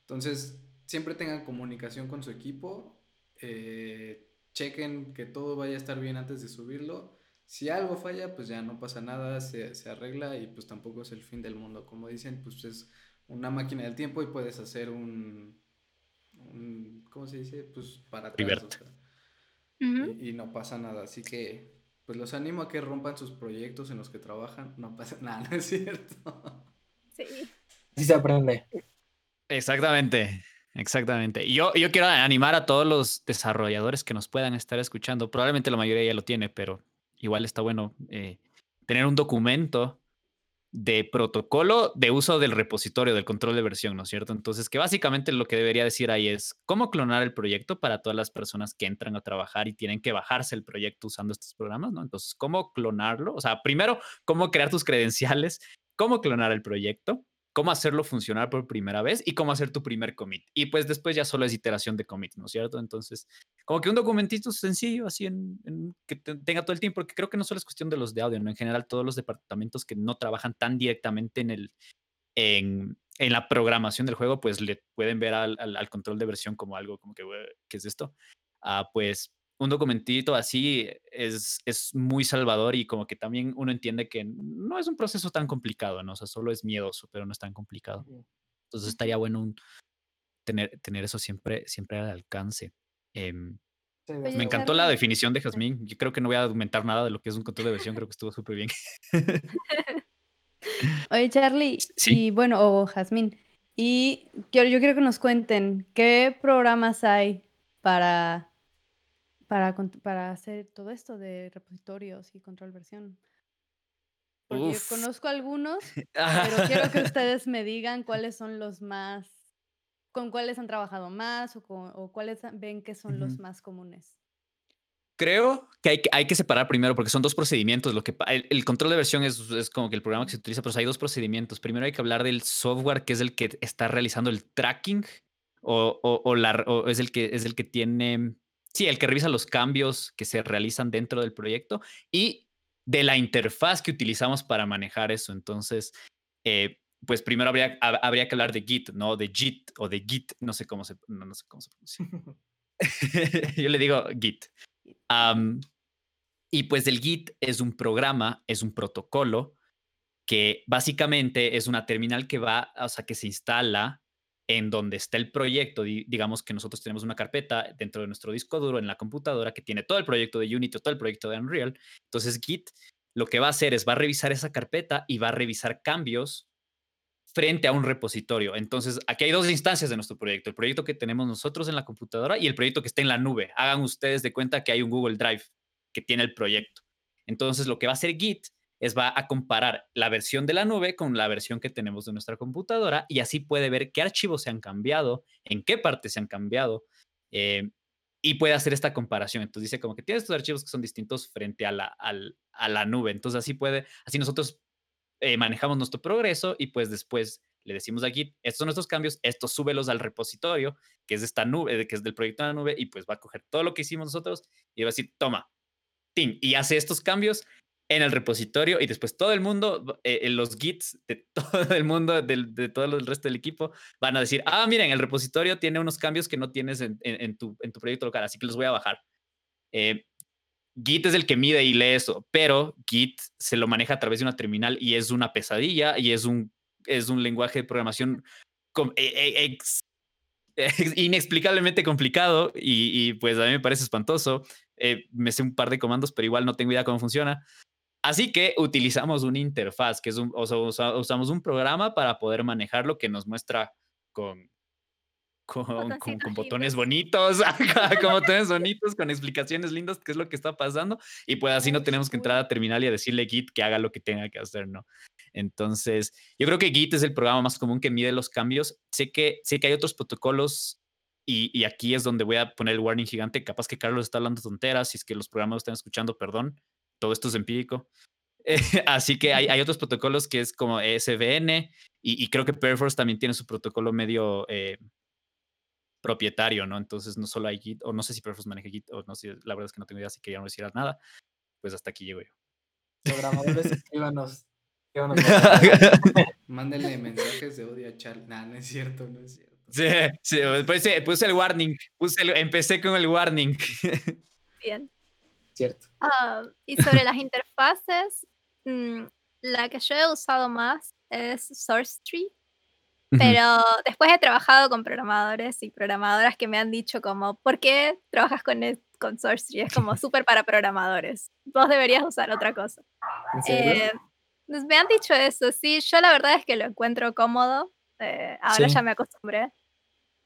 Entonces, siempre tengan comunicación con su equipo eh, chequen que todo vaya a estar bien antes de subirlo. Si algo falla, pues ya no pasa nada, se, arregla y pues tampoco es el fin del mundo. Como dicen, pues es una máquina del tiempo y puedes hacer un, ¿cómo se dice? Pues para atrás. y, no pasa nada. Así que, pues los animo a que rompan sus proyectos en los que trabajan. No pasa nada, [LAUGHS] ¿no es cierto? Sí. Sí se aprende. Exactamente. Exactamente. Y yo, yo quiero animar a todos los desarrolladores que nos puedan estar escuchando. Probablemente la mayoría ya lo tiene, pero igual está bueno eh, tener un documento de protocolo de uso del repositorio, del control de versión, ¿no es cierto? Entonces, que básicamente lo que debería decir ahí es cómo clonar el proyecto para todas las personas que entran a trabajar y tienen que bajarse el proyecto usando estos programas, ¿no? Entonces, ¿cómo clonarlo? O sea, primero, cómo crear tus credenciales, cómo clonar el proyecto, cómo hacerlo funcionar por primera vez y cómo hacer tu primer commit. Y pues después ya solo es iteración de commit, ¿no es cierto? Entonces, como que un documentito sencillo, así en, que tenga todo el tiempo, porque creo que no solo es cuestión de los de audio, ¿no? En general, todos los departamentos que no trabajan tan directamente en el... En, en la programación del juego, pues le pueden ver al, al, control de versión como algo como que, ¿qué es esto? Ah, pues un documentito así es, es muy salvador y como que también uno entiende que no es un proceso tan complicado, ¿no? O sea, solo es miedoso, pero no es tan complicado. Entonces estaría bueno tener, tener eso siempre, siempre al alcance. Em, me encantó la definición de Jazmín. Yo creo que no voy a aumentar nada de lo que es un control de versión, creo que estuvo súper bien. [LAUGHS] [LAUGHS] Oye, Charlie, y bueno, o Jazmín, y yo, yo quiero que nos cuenten qué programas hay para para, para hacer todo esto de repositorios y control versión. Porque conozco algunos, [LAUGHS] pero quiero que [LAUGHS] ustedes me digan cuáles son los más, con cuáles han trabajado más o, o cuáles ven que son los más comunes. Creo que hay, hay, que separar primero porque son dos procedimientos. Lo que, el, control de versión es, es, como que el programa que se utiliza, pero hay dos procedimientos. Primero hay que hablar del software que es el que está realizando el tracking o, o, o, la, o es, el que, es el que tiene Sí, el que revisa los cambios que se realizan dentro del proyecto y de la interfaz que utilizamos para manejar eso. Entonces, eh, pues primero habría, habría que hablar de Git, ¿no? De Git o de Git, no sé cómo se, no, sé cómo se pronuncia. [LAUGHS] [LAUGHS] Yo le digo Git. y pues el Git es un programa, es un protocolo que básicamente es una terminal que va, o sea, que se instala en donde está el proyecto, digamos que nosotros tenemos una carpeta dentro de nuestro disco duro en la computadora que tiene todo el proyecto de Unity, todo el proyecto de Unreal. Entonces Git lo que va a hacer es va a revisar esa carpeta y va a revisar cambios frente a un repositorio. Entonces, aquí hay dos instancias de nuestro proyecto, el proyecto que tenemos nosotros en la computadora y el proyecto que está en la nube. Hagan ustedes de cuenta que hay un Google Drive que tiene el proyecto. Entonces, lo que va a hacer Git es va a comparar la versión de la nube con la versión que tenemos de nuestra computadora y así puede ver qué archivos se han cambiado, en qué partes se han cambiado eh, y puede hacer esta comparación. Entonces dice como que tiene estos archivos que son distintos frente a la, a la nube. Entonces así puede, así nosotros eh, manejamos nuestro progreso y pues después le decimos a Git, estos son nuestros cambios, estos súbelos al repositorio, que es de esta nube, que es del proyecto de la nube, y pues va a coger todo lo que hicimos nosotros y va a decir, toma, tin, y hace estos cambios en el repositorio y después todo el mundo, eh, en los gits de [LAUGHS] todo el mundo, de, todo el resto del equipo, van a decir, ah, miren, el repositorio tiene unos cambios que no tienes en, tu, en tu, proyecto local, así que los voy a bajar. Eh, Git es el que mide y lee eso, pero Git se lo maneja a través de una terminal y es una pesadilla y es un, es un lenguaje de programación e, e, inexplicablemente complicado y, pues a mí me parece espantoso. Eh, me sé un par de comandos, pero igual no tengo idea cómo funciona. Así que utilizamos una interfaz, que es un, o sea, usamos un programa para poder manejar lo que nos muestra con, con, con, botones bonitos, con [LAUGHS] botones bonitos, con explicaciones lindas, qué es lo que está pasando. Y pues así no tenemos que entrar a terminal y a decirle Git que haga lo que tenga que hacer, ¿no? Entonces, yo creo que Git es el programa más común que mide los cambios. Sé que, sé que hay otros protocolos y, y, aquí es donde voy a poner el warning gigante. Capaz que Carlos está hablando tonteras, si es que los programas están escuchando, perdón todo esto es empírico. [LAUGHS] así que hay, hay, otros protocolos que es como SVN y, creo que Perforce también tiene su protocolo medio eh, propietario, ¿no? Entonces no solo hay Git, o no sé si Perforce maneja Git, o no sé, la verdad es que no tengo idea si quería no decir nada. Pues hasta aquí llego yo. Programadores, [LAUGHS] escríbanos. [LAUGHS] Mándenle mensajes de odio a Charlie. Nah, no es cierto, no es cierto. Sí, sí puse, puse el warning. Puse empecé con el warning. Bien. Cierto. Ah, y sobre las interfaces, mm, la que yo he usado más es SourceTree. Pero después he trabajado con programadores y programadoras que me han dicho como, ¿por qué trabajas con, con SourceTree? Es como [LAUGHS] súper para programadores. Vos deberías usar otra cosa. Eh, pues me han dicho eso, sí. Yo la verdad es que lo encuentro cómodo. Eh, ahora ya me acostumbré.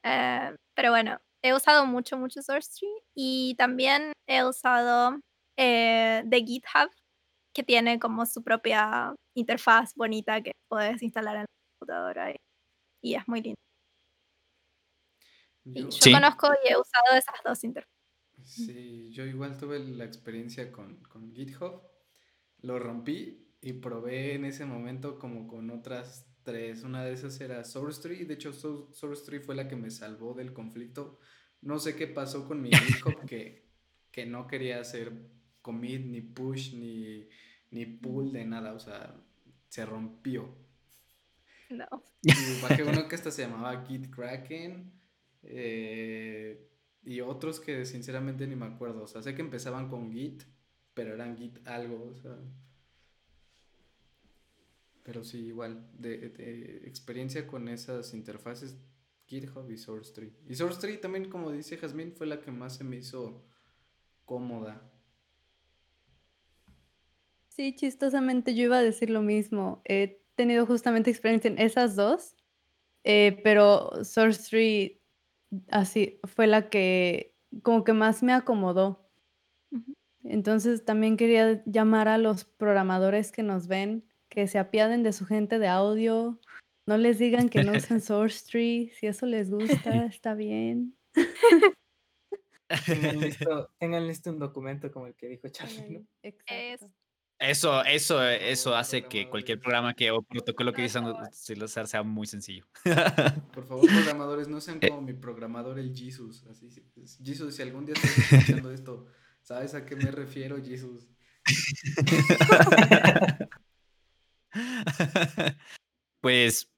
Eh, pero bueno, he usado mucho, mucho SourceTree y también he usado eh, de GitHub, que tiene como su propia interfaz bonita que puedes instalar en la computadora y, es muy lindo. Yo, conozco y he usado esas dos interfaces. Sí, yo igual tuve la experiencia con, con GitHub, lo rompí y probé en ese momento como con otras tres. Una de esas era SourceTree. De hecho, SourceTree fue la que me salvó del conflicto. No sé qué pasó con mi GitHub [LAUGHS] que, que no quería hacer commit, ni push, ni, ni pull de nada. O sea, se rompió. No. Y bajé uno que hasta se llamaba Git Kraken. Eh, y otros que sinceramente ni me acuerdo. O sea, sé que empezaban con Git, pero eran Git algo. O sea. Pero sí, igual, de, experiencia con esas interfaces, GitHub y SourceTree. Y SourceTree también, como dice Jasmine, fue la que más se me hizo cómoda. Sí, chistosamente yo iba a decir lo mismo. He tenido justamente experiencia en esas dos, eh, pero SourceTree así fue la que como que más me acomodó. Entonces también quería llamar a los programadores que nos ven que se apiaden de su gente de audio, no les digan que no usen [LAUGHS] SourceTree, si eso les gusta, está bien. [LAUGHS] Tengan listo, un documento como el que dijo Charlie. Eso, eso, eso hace que cualquier programa que o protocolo que dicen sea muy sencillo. [LAUGHS] Por favor, programadores, no sean eh. como mi programador, el Jesus. Así, Jesus, si algún día estás escuchando esto, ¿sabes a qué me refiero, Jesus? [LAUGHS] pues,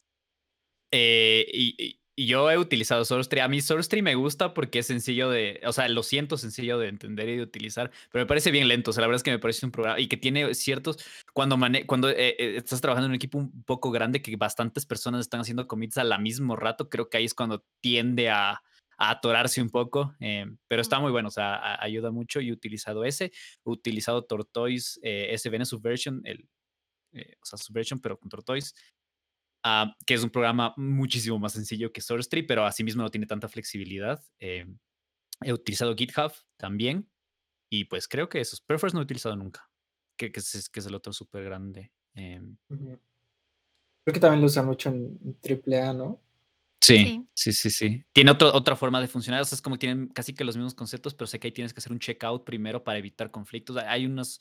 eh, y, yo he utilizado SourceTree. A mí SourceTree me gusta porque es sencillo de, o sea, lo siento sencillo de entender y de utilizar, pero me parece bien lento. O sea, la verdad es que me parece un programa y que tiene ciertos, cuando, cuando eh, eh, estás trabajando en un equipo un poco grande que bastantes personas están haciendo commits al mismo rato, creo que ahí es cuando tiende a, atorarse un poco, eh, pero está muy bueno, o sea, ayuda mucho y he utilizado ese, he utilizado Tortoise, eh, SVN Subversion, el, o sea, Subversion, pero con Tortoise, Ah, que es un programa muchísimo más sencillo que SourceTree, pero asimismo no tiene tanta flexibilidad. Eh, he utilizado GitHub también y pues creo que esos. Perforce no he utilizado nunca, que, que, es, que es el otro súper grande. Em. Creo que también lo usa mucho en AAA, ¿no? Sí, sí, sí, sí. Tiene otra forma de funcionar. O sea, es como tienen casi que los mismos conceptos, pero sé que ahí tienes que hacer un checkout primero para evitar conflictos. Hay unos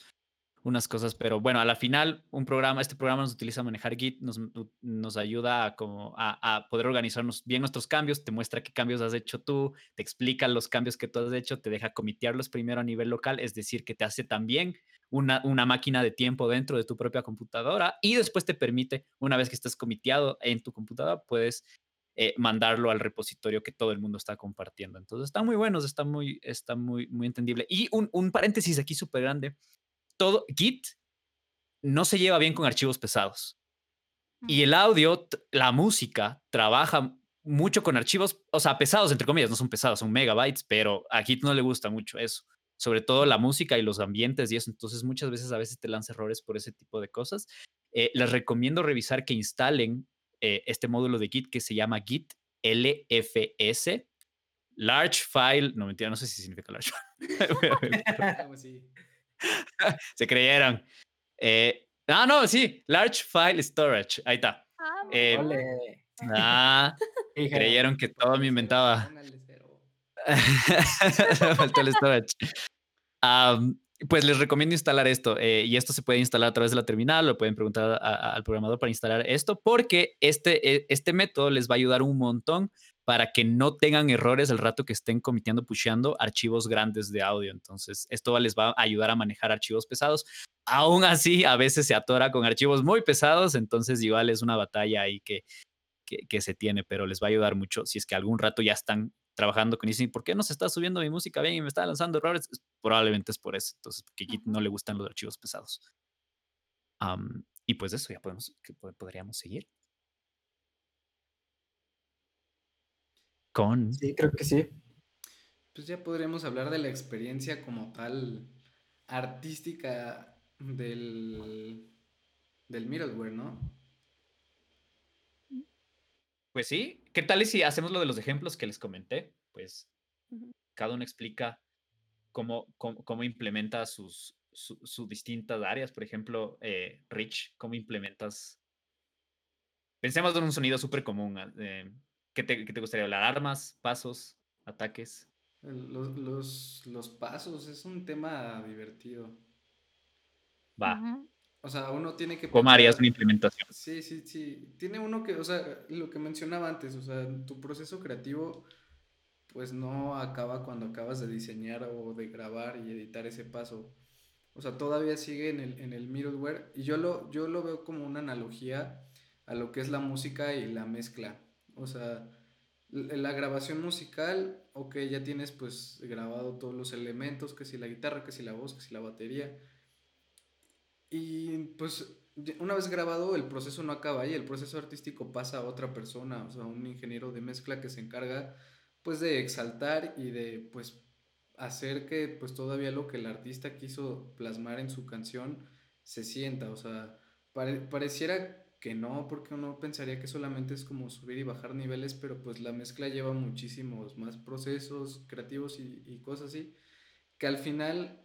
unas cosas, pero bueno, a la final, un programa, este programa nos utiliza a manejar Git, nos, nos ayuda a, como a, poder organizarnos bien nuestros cambios, te muestra qué cambios has hecho tú, te explica los cambios que tú has hecho, te deja comitearlos primero a nivel local, es decir, que te hace también una, una máquina de tiempo dentro de tu propia computadora y después te permite, una vez que estás comiteado en tu computadora, puedes eh, mandarlo al repositorio que todo el mundo está compartiendo. Entonces, están muy buenos, está muy, está muy, muy entendible. Y un, un paréntesis aquí súper grande todo, Git no se lleva bien con archivos pesados. Y el audio, la música, trabaja mucho con archivos, o sea, pesados, entre comillas, no son pesados, son megabytes, pero a Git no le gusta mucho eso. Sobre todo la música y los ambientes y eso. Entonces, muchas veces a veces te lanza errores por ese tipo de cosas. Eh, les recomiendo revisar que instalen eh, este módulo de Git que se llama Git LFS. Large File, no mentira, no sé si significa large file. [LAUGHS] [LAUGHS] [LAUGHS] Se creyeron. Eh, ah, no, sí, Large File Storage. Ahí está. Ah, eh, ah [LAUGHS] creyeron que todo me inventaba. [LAUGHS] Faltó el storage. pues les recomiendo instalar esto eh, y esto se puede instalar a través de la terminal, lo pueden preguntar al programador para instalar esto porque este, e, este método les va a ayudar un montón para que no tengan errores el rato que estén comitiendo, pusheando archivos grandes de audio. Entonces, esto les va a ayudar a manejar archivos pesados. Aún así, a veces se atora con archivos muy pesados, entonces igual es una batalla ahí que, que, se tiene, pero les va a ayudar mucho si es que algún rato ya están trabajando con eso. ¿Por qué no se está subiendo mi música bien y me está lanzando errores? Probablemente es por eso. Entonces, porque no le gustan los archivos pesados. y pues eso, ya podemos, podríamos seguir. Sí, creo que sí. Pues ya podríamos hablar de la experiencia como tal artística del, del middleware, ¿no? Pues sí. ¿Qué tal si hacemos lo de los ejemplos que les comenté? Pues cada uno explica cómo, cómo, implementa sus, sus distintas áreas. Por ejemplo, eh, Rich, ¿cómo implementas? Pensemos en un sonido súper común. Eh, ¿Qué te, gustaría hablar? ¿Armas, pasos, ataques? Los, los, pasos es un tema divertido. Va. O sea, uno tiene que... ¿Cómo harías una implementación? Sí, sí, sí. Tiene uno que, o sea, lo que mencionaba antes, o sea, tu proceso creativo pues no acaba cuando acabas de diseñar o de grabar y editar ese paso. O sea, todavía sigue en el, en el middleware y yo lo, yo lo veo como una analogía a lo que es la música y la mezcla. O sea, la grabación musical, ok, ya tienes pues grabado todos los elementos, que si la guitarra, que si la voz, que si la batería. Y pues una vez grabado el proceso no acaba ahí, el proceso artístico pasa a otra persona, o sea, un ingeniero de mezcla que se encarga pues de exaltar y de pues hacer que pues todavía lo que el artista quiso plasmar en su canción se sienta, o sea, pareciera que no, porque uno pensaría que solamente es como subir y bajar niveles, pero pues la mezcla lleva muchísimos más procesos creativos y, cosas así, que al final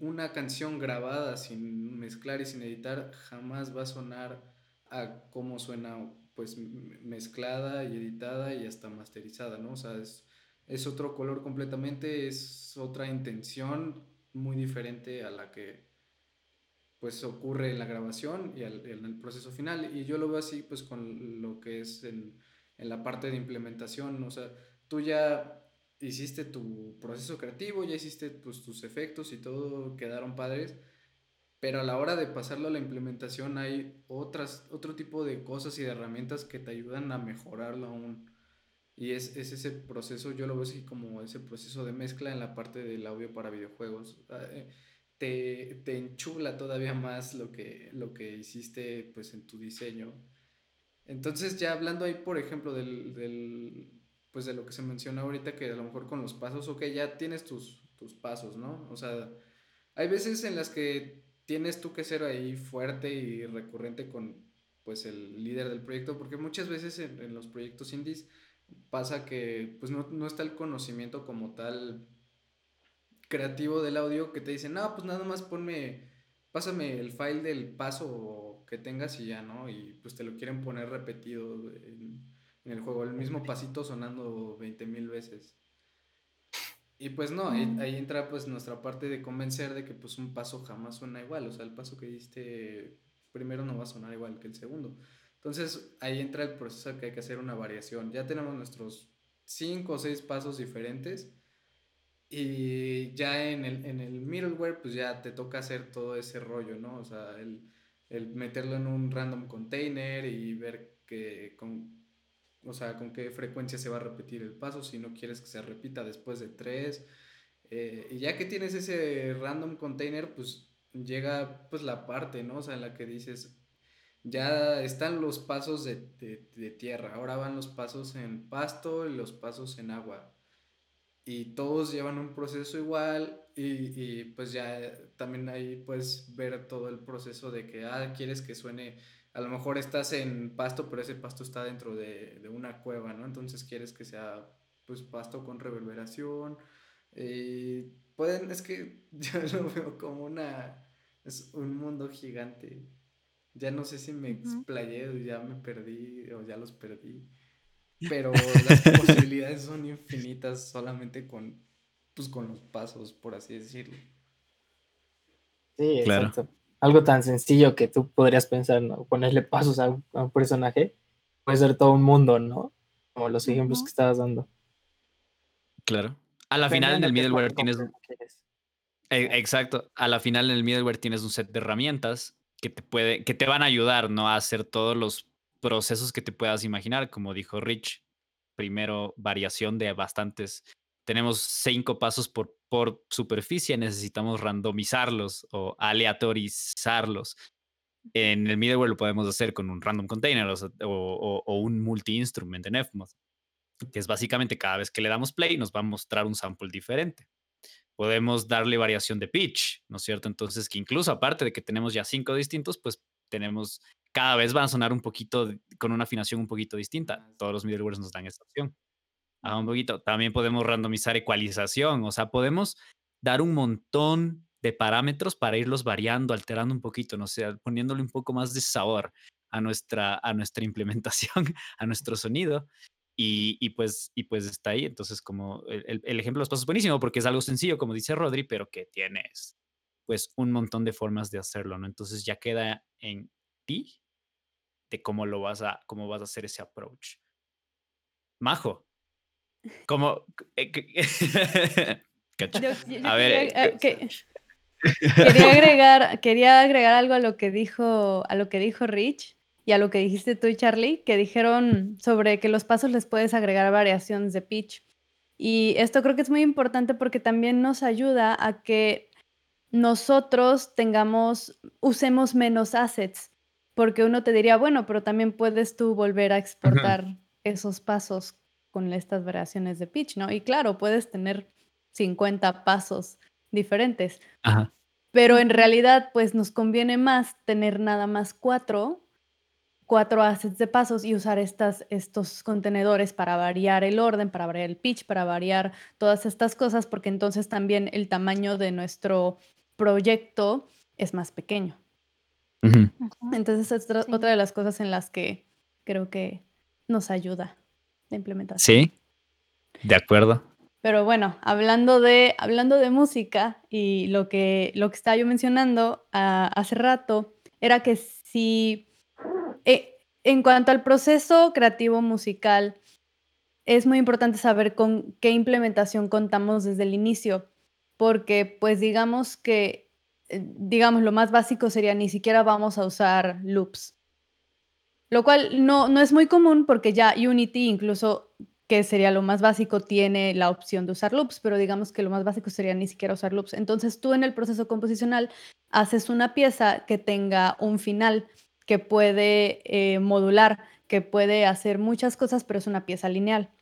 una canción grabada sin mezclar y sin editar jamás va a sonar a cómo suena pues mezclada y editada y hasta masterizada, ¿no? O sea, es, es otro color completamente, es otra intención muy diferente a la que pues ocurre en la grabación y en el proceso final. Y yo lo veo así pues con lo que es en, en, la parte de implementación. O sea, tú ya hiciste tu proceso creativo, ya hiciste pues, tus efectos y todo quedaron padres. pero a la hora de pasarlo a la implementación hay otras, otro tipo de cosas y de herramientas que te ayudan a mejorarlo aún. Y es, ese proceso, yo lo veo así como ese proceso de mezcla en la parte del audio para videojuegos. Te, te enchula todavía más lo que, lo que hiciste pues en tu diseño. Entonces ya hablando ahí, por ejemplo, del, pues de lo que se menciona ahorita, que a lo mejor con los pasos, ok, ya tienes tus, tus pasos, ¿no? O sea, hay veces en las que tienes tú que ser ahí fuerte y recurrente con pues el líder del proyecto, porque muchas veces en, los proyectos indies pasa que pues no, no, está el conocimiento como tal creativo del audio que te dicen, no, pues nada más ponme, pásame el file del paso que tengas y ya, ¿no? Y pues te lo quieren poner repetido en, en el juego, el mismo pasito sonando 20 mil veces. Y pues no, ahí, entra pues nuestra parte de convencer de que pues un paso jamás suena igual, o sea, el paso que diste primero no va a sonar igual que el segundo. Entonces ahí entra el proceso que hay que hacer una variación. Ya tenemos nuestros cinco o seis pasos diferentes y ya en el, en el middleware pues ya te toca hacer todo ese rollo, ¿no? O sea, el, el meterlo en un random container y ver que con o sea, con qué frecuencia se va a repetir el paso, si no quieres que se repita después de tres. Eh, y ya que tienes ese random container, pues llega pues la parte, ¿no? O sea, en la que dices, ya están los pasos de, tierra, ahora van los pasos en pasto y los pasos en agua. Y todos llevan un proceso igual y, y pues ya también ahí puedes ver todo el proceso de que, ah, quieres que suene a lo mejor estás en pasto, pero ese pasto está dentro de, una cueva, ¿no? Entonces quieres que sea pues pasto con reverberación. Eh, pueden, es que [LAUGHS] yo lo veo como una, es un mundo gigante. Ya no sé si me explayé o ya me perdí o ya los perdí. Pero las [LAUGHS] posibilidades son infinitas solamente con, pues, con los pasos, por así decirlo. Sí, claro algo tan sencillo que tú podrías pensar, ¿no? Ponerle pasos a, un personaje, puede ser todo un mundo, ¿no? Como los ejemplos que estabas dando. Claro. A la final en el middleware tienes... E, exacto. A la final en el middleware tienes un set de herramientas que te, puede, que te van a ayudar, ¿no? A hacer todos los procesos que te puedas imaginar, como dijo Rich. Primero, variación de bastantes tenemos cinco pasos por, por superficie, necesitamos randomizarlos o aleatorizarlos. En el middleware lo podemos hacer con un random container o, un multi-instrument en FMOD, que es básicamente cada vez que le damos play nos va a mostrar un sample diferente. Podemos darle variación de pitch, ¿no es cierto? Entonces, que incluso aparte de que tenemos ya cinco distintos, pues tenemos, cada vez van a sonar un poquito, con una afinación un poquito distinta. Todos los middlewares nos dan esta opción un poquito. También podemos randomizar ecualización, o sea, podemos dar un montón de parámetros para irlos variando, alterando un poquito, no sé, poniéndole un poco más de sabor a nuestra, a nuestra [LAUGHS] implementación, a nuestro sonido. Y, pues, y pues está ahí. Entonces, como el, el ejemplo de los pasos es buenísimo porque es algo sencillo, como dice Rodri, pero que tienes pues un montón de formas de hacerlo, ¿no? Entonces ya queda en ti de cómo lo vas a, cómo vas a hacer ese approach. Majo, como... [LAUGHS] a ver... quería agregar, quería agregar algo a lo que dijo, a lo que dijo Rich y a lo que dijiste tú, Charlie, que dijeron sobre que los pasos les puedes agregar variaciones de pitch. Y esto creo que es muy importante porque también nos ayuda a que nosotros tengamos, usemos menos assets, porque uno te diría, bueno, pero también puedes tú volver a exportar esos pasos con estas variaciones de pitch, ¿no? Y claro, puedes tener 50 pasos diferentes, pero en realidad pues nos conviene más tener nada más cuatro, cuatro assets de pasos y usar estas, estos contenedores para variar el orden, para variar el pitch, para variar todas estas cosas, porque entonces también el tamaño de nuestro proyecto es más pequeño. Entonces es otra de las cosas en las que creo que nos ayuda de implementación. Sí, de acuerdo. Pero bueno, hablando de, hablando de música y lo que, lo que estaba yo mencionando ah, hace rato, era que si eh, en cuanto al proceso creativo musical, es muy importante saber con qué implementación contamos desde el inicio, porque pues digamos que eh, digamos, lo más básico sería ni siquiera vamos a usar loops. Lo cual no, no es muy común porque ya Unity, incluso que sería lo más básico, tiene la opción de usar loops, pero digamos que lo más básico sería ni siquiera usar loops. Entonces tú en el proceso composicional haces una pieza que tenga un final, que puede eh, modular, que puede hacer muchas cosas, pero es una pieza lineal.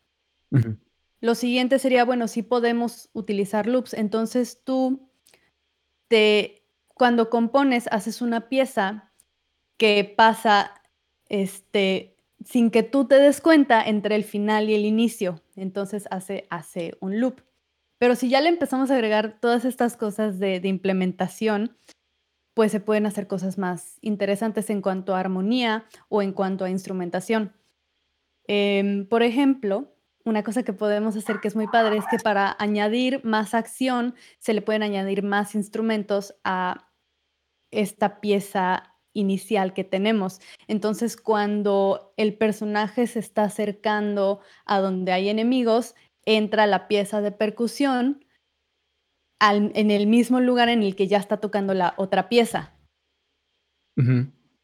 Lo siguiente sería, bueno, si podemos utilizar loops, entonces tú te, cuando compones, haces una pieza que pasa este, sin que tú te des cuenta entre el final y el inicio. Entonces hace, hace un loop. Pero si ya le empezamos a agregar todas estas cosas de, implementación, pues se pueden hacer cosas más interesantes en cuanto a armonía o en cuanto a instrumentación. Em, por ejemplo, una cosa que podemos hacer que es muy padre es que para añadir más acción se le pueden añadir más instrumentos a esta pieza inicial que tenemos. Entonces, cuando el personaje se está acercando a donde hay enemigos, entra la pieza de percusión en el mismo lugar en el que ya está tocando la otra pieza.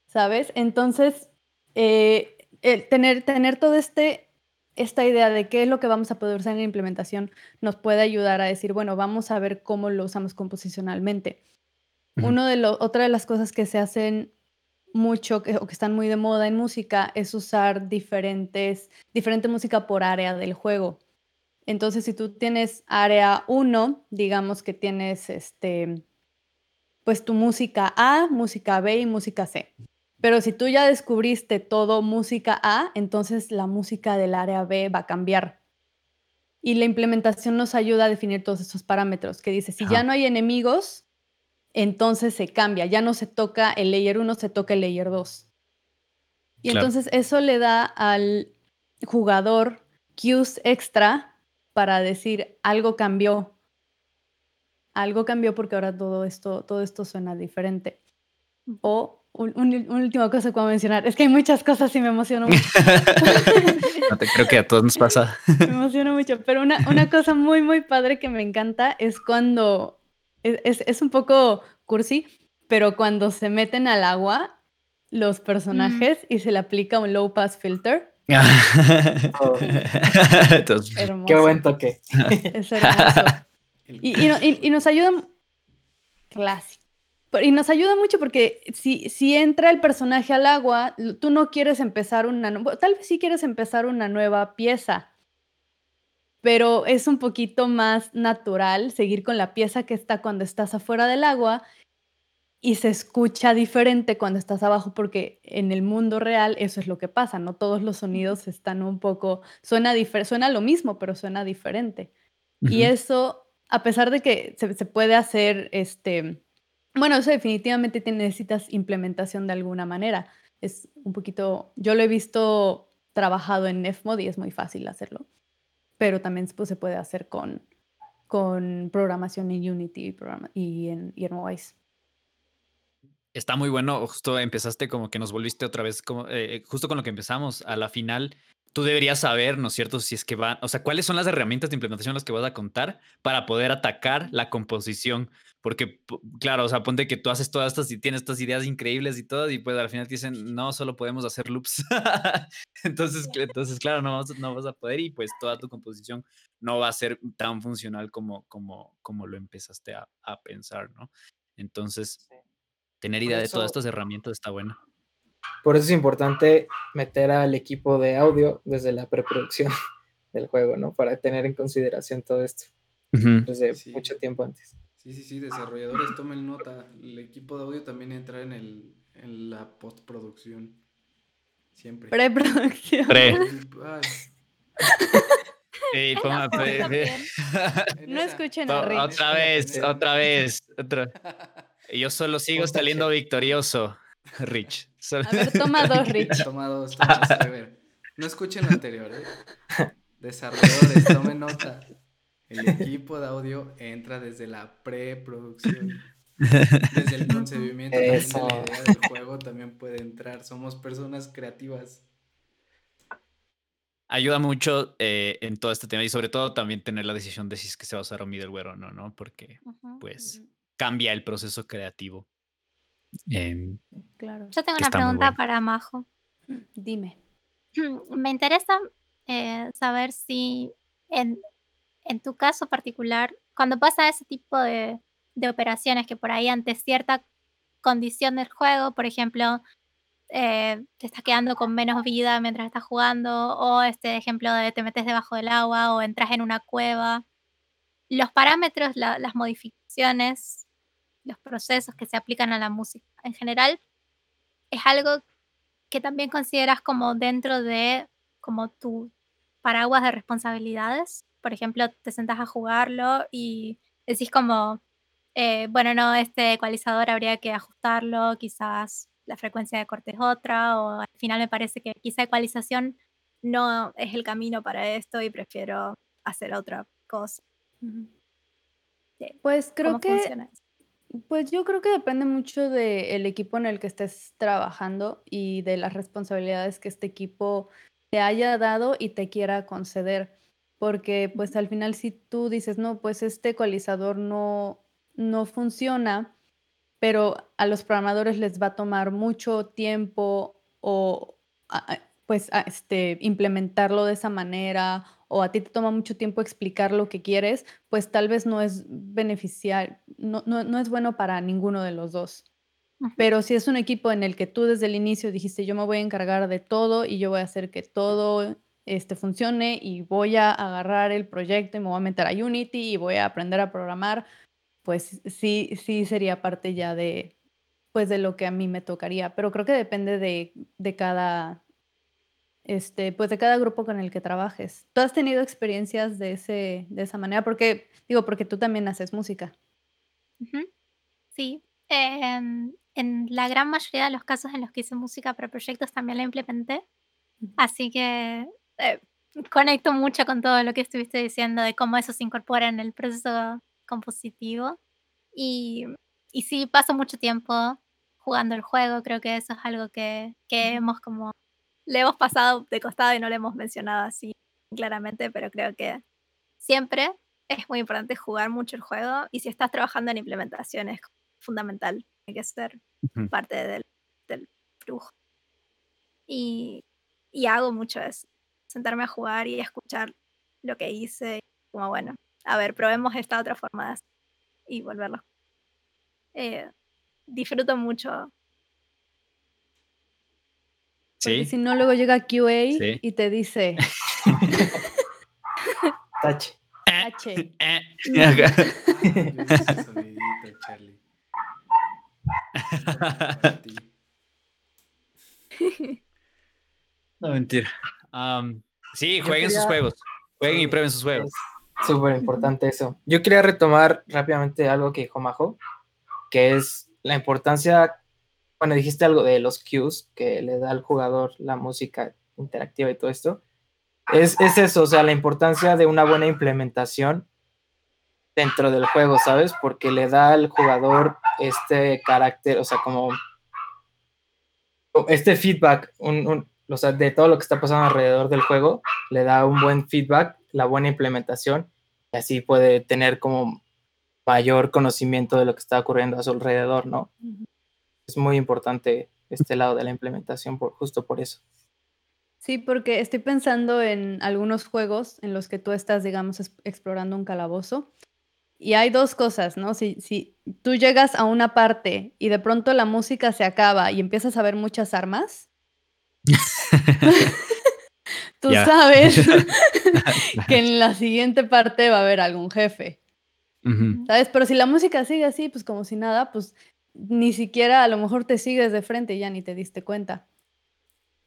¿Sabes? Entonces, eh, tener, tener todo este esta idea de qué es lo que vamos a poder usar en la implementación nos puede ayudar a decir, bueno, vamos a ver cómo lo usamos composicionalmente. Uno de otra de las cosas que se hacen mucho que, o que están muy de moda en música es usar diferentes, diferente música por área del juego. Entonces, si tú tienes área 1, digamos que tienes este, pues tu música A, música B y música C. Pero si tú ya descubriste todo música A, entonces la música del área B va a cambiar. Y la implementación nos ayuda a definir todos esos parámetros, que dice, si ya no hay enemigos, entonces se cambia, ya no se toca el layer 1, se toca el layer 2. Y entonces eso le da al jugador cues extra para decir algo cambió. Algo cambió porque ahora todo esto, todo esto suena diferente. O un, última cosa que puedo mencionar, es que hay muchas cosas y me emociono mucho. [LAUGHS] no te creo que a todos nos pasa. [LAUGHS] me emociono mucho, pero una, una cosa muy, muy padre que me encanta es cuando es, un poco cursi, pero cuando se meten al agua los personajes y se le aplica un low pass filter. [LAUGHS] Oh. Qué buen toque. Es hermoso. Y, nos ayuda. Clásico. Y nos ayuda mucho porque si, si entra el personaje al agua, tú no quieres empezar una. Tal vez sí quieres empezar una nueva pieza, pero es un poquito más natural seguir con la pieza que está cuando estás afuera del agua y se escucha diferente cuando estás abajo porque en el mundo real eso es lo que pasa, no todos los sonidos están un poco, suena, suena lo mismo, pero suena diferente. Y eso, a pesar de que se, se, puede hacer, este, bueno, eso definitivamente necesitas implementación de alguna manera. Es un poquito, yo lo he visto trabajado en Nefmod y es muy fácil hacerlo pero también pues, se puede hacer con, con programación en Unity y, en, y Está muy bueno, justo empezaste como que nos volviste otra vez, como, eh, justo con lo que empezamos, a la final tú deberías saber, ¿no es cierto? Si es que va, o sea, cuáles son las herramientas de implementación las que vas a contar para poder atacar la composición. Porque, claro, o sea, ponte que tú haces todas estas y tienes estas ideas increíbles y todo, y pues al final te dicen, no, solo podemos hacer loops. [LAUGHS] entonces, entonces, claro, no vas, no vas a poder y pues toda tu composición no va a ser tan funcional como, como, como lo empezaste a, a pensar, ¿no? Entonces, tener idea de todas estas herramientas está bueno. Por eso es importante meter al equipo de audio desde la preproducción [LAUGHS] del juego, ¿no? Para tener en consideración todo esto desde mucho tiempo antes. Sí, sí, sí, desarrolladores tomen nota. El equipo de audio también entra en, el, en la postproducción. Siempre. Preproducción. Pre. no escuchen a Rich. Otra vez, otra vez. Otra. Yo solo sigo saliendo victorioso. Rich. A ver, toma [LAUGHS] dos, Rich. Toma dos, toma A ver, no escuchen lo anterior, ¿eh? Desarrolladores, tomen nota. El equipo de audio entra desde la preproducción. Desde el concebimiento de la idea del juego también puede entrar. Somos personas creativas. Ayuda mucho eh, en todo este tema y sobre todo también tener la decisión de si es que se va a usar un middleware o no, ¿no? Porque, pues, cambia el proceso creativo. Em, claro. Yo tengo una pregunta para Majo. [CLEARS THROAT] Dime. [CLEARS THROAT] Me interesa eh, saber si en, en, tu caso particular, cuando pasa ese tipo de, de, operaciones que por ahí ante cierta condición del juego, por ejemplo, eh, te estás quedando con menos vida mientras estás jugando, o este ejemplo de te metes debajo del agua o entras en una cueva, los parámetros, las modificaciones, los procesos que se aplican a la música en general, es algo que también consideras como dentro de como tu paraguas de responsabilidades. Por ejemplo, te sentas a jugarlo y decís como, eh, bueno, no, este ecualizador habría que ajustarlo, quizás la frecuencia de corte es otra, o al final me parece que quizá ecualización no es el camino para esto y prefiero hacer otra cosa. Pues creo que pues yo creo que depende mucho del equipo en el que estés trabajando y de las responsabilidades que este equipo te haya dado y te quiera conceder. Porque pues al final si tú dices, no, pues este ecualizador no, no funciona, pero a los programadores les va a tomar mucho tiempo o pues este, implementarlo de esa manera o a ti te toma mucho tiempo explicar lo que quieres, pues tal vez no es beneficiar, no, no, es bueno para ninguno de los dos. Pero si es un equipo en el que tú desde el inicio dijiste, yo me voy a encargar de todo y yo voy a hacer que todo este, funcione y voy a agarrar el proyecto y me voy a meter a Unity y voy a aprender a programar, pues sí, sí sería parte ya de, pues de lo que a mí me tocaría. Pero creo que depende de, de cada, este, pues de cada grupo con el que trabajes. ¿Tú has tenido experiencias de, ese, de esa manera? Porque, digo, porque tú también haces música. Sí, em, en la gran mayoría de los casos en los que hice música para proyectos también la implementé. Así que eh, conecto mucho con todo lo que estuviste diciendo de cómo eso se incorpora en el proceso compositivo. Y, y sí, paso mucho tiempo jugando el juego. Creo que eso es algo que, que hemos como le hemos pasado de costado y no le hemos mencionado así claramente, pero creo que siempre es muy importante jugar mucho el juego y si estás trabajando en implementación es fundamental, tiene que ser parte del, del flujo. Y, y, hago mucho eso, sentarme a jugar y escuchar lo que hice, como bueno, a ver, probemos esta otra forma de hacer y volverlo. Eh, disfruto mucho porque si no, luego llega QA y te dice. [LAUGHS] H. H. [LAUGHS] no, mentira. sí, jueguen sus juegos. Jueguen y prueben sus juegos. Súper importante eso. Yo quería retomar rápidamente algo que dijo Majo, que es la importancia bueno, dijiste algo de los cues que le da al jugador la música interactiva y todo esto. Es, eso, o sea, la importancia de una buena implementación dentro del juego, ¿sabes? Porque le da al jugador este carácter, o sea, como este feedback, o sea, de todo lo que está pasando alrededor del juego, le da un buen feedback, la buena implementación, y así puede tener como mayor conocimiento de lo que está ocurriendo a su alrededor, ¿no? Es muy importante este lado de la implementación por, justo por eso. Sí, porque estoy pensando en algunos juegos en los que tú estás, digamos, explorando un calabozo. Y hay dos cosas, ¿no? Si, si tú llegas a una parte y de pronto la música se acaba y empiezas a ver muchas armas, [LAUGHS] tú sabes [LAUGHS] que en la siguiente parte va a haber algún jefe. ¿Sabes? Pero si la música sigue así, pues como si nada, pues ni siquiera a lo mejor te sigues de frente y ya ni te diste cuenta.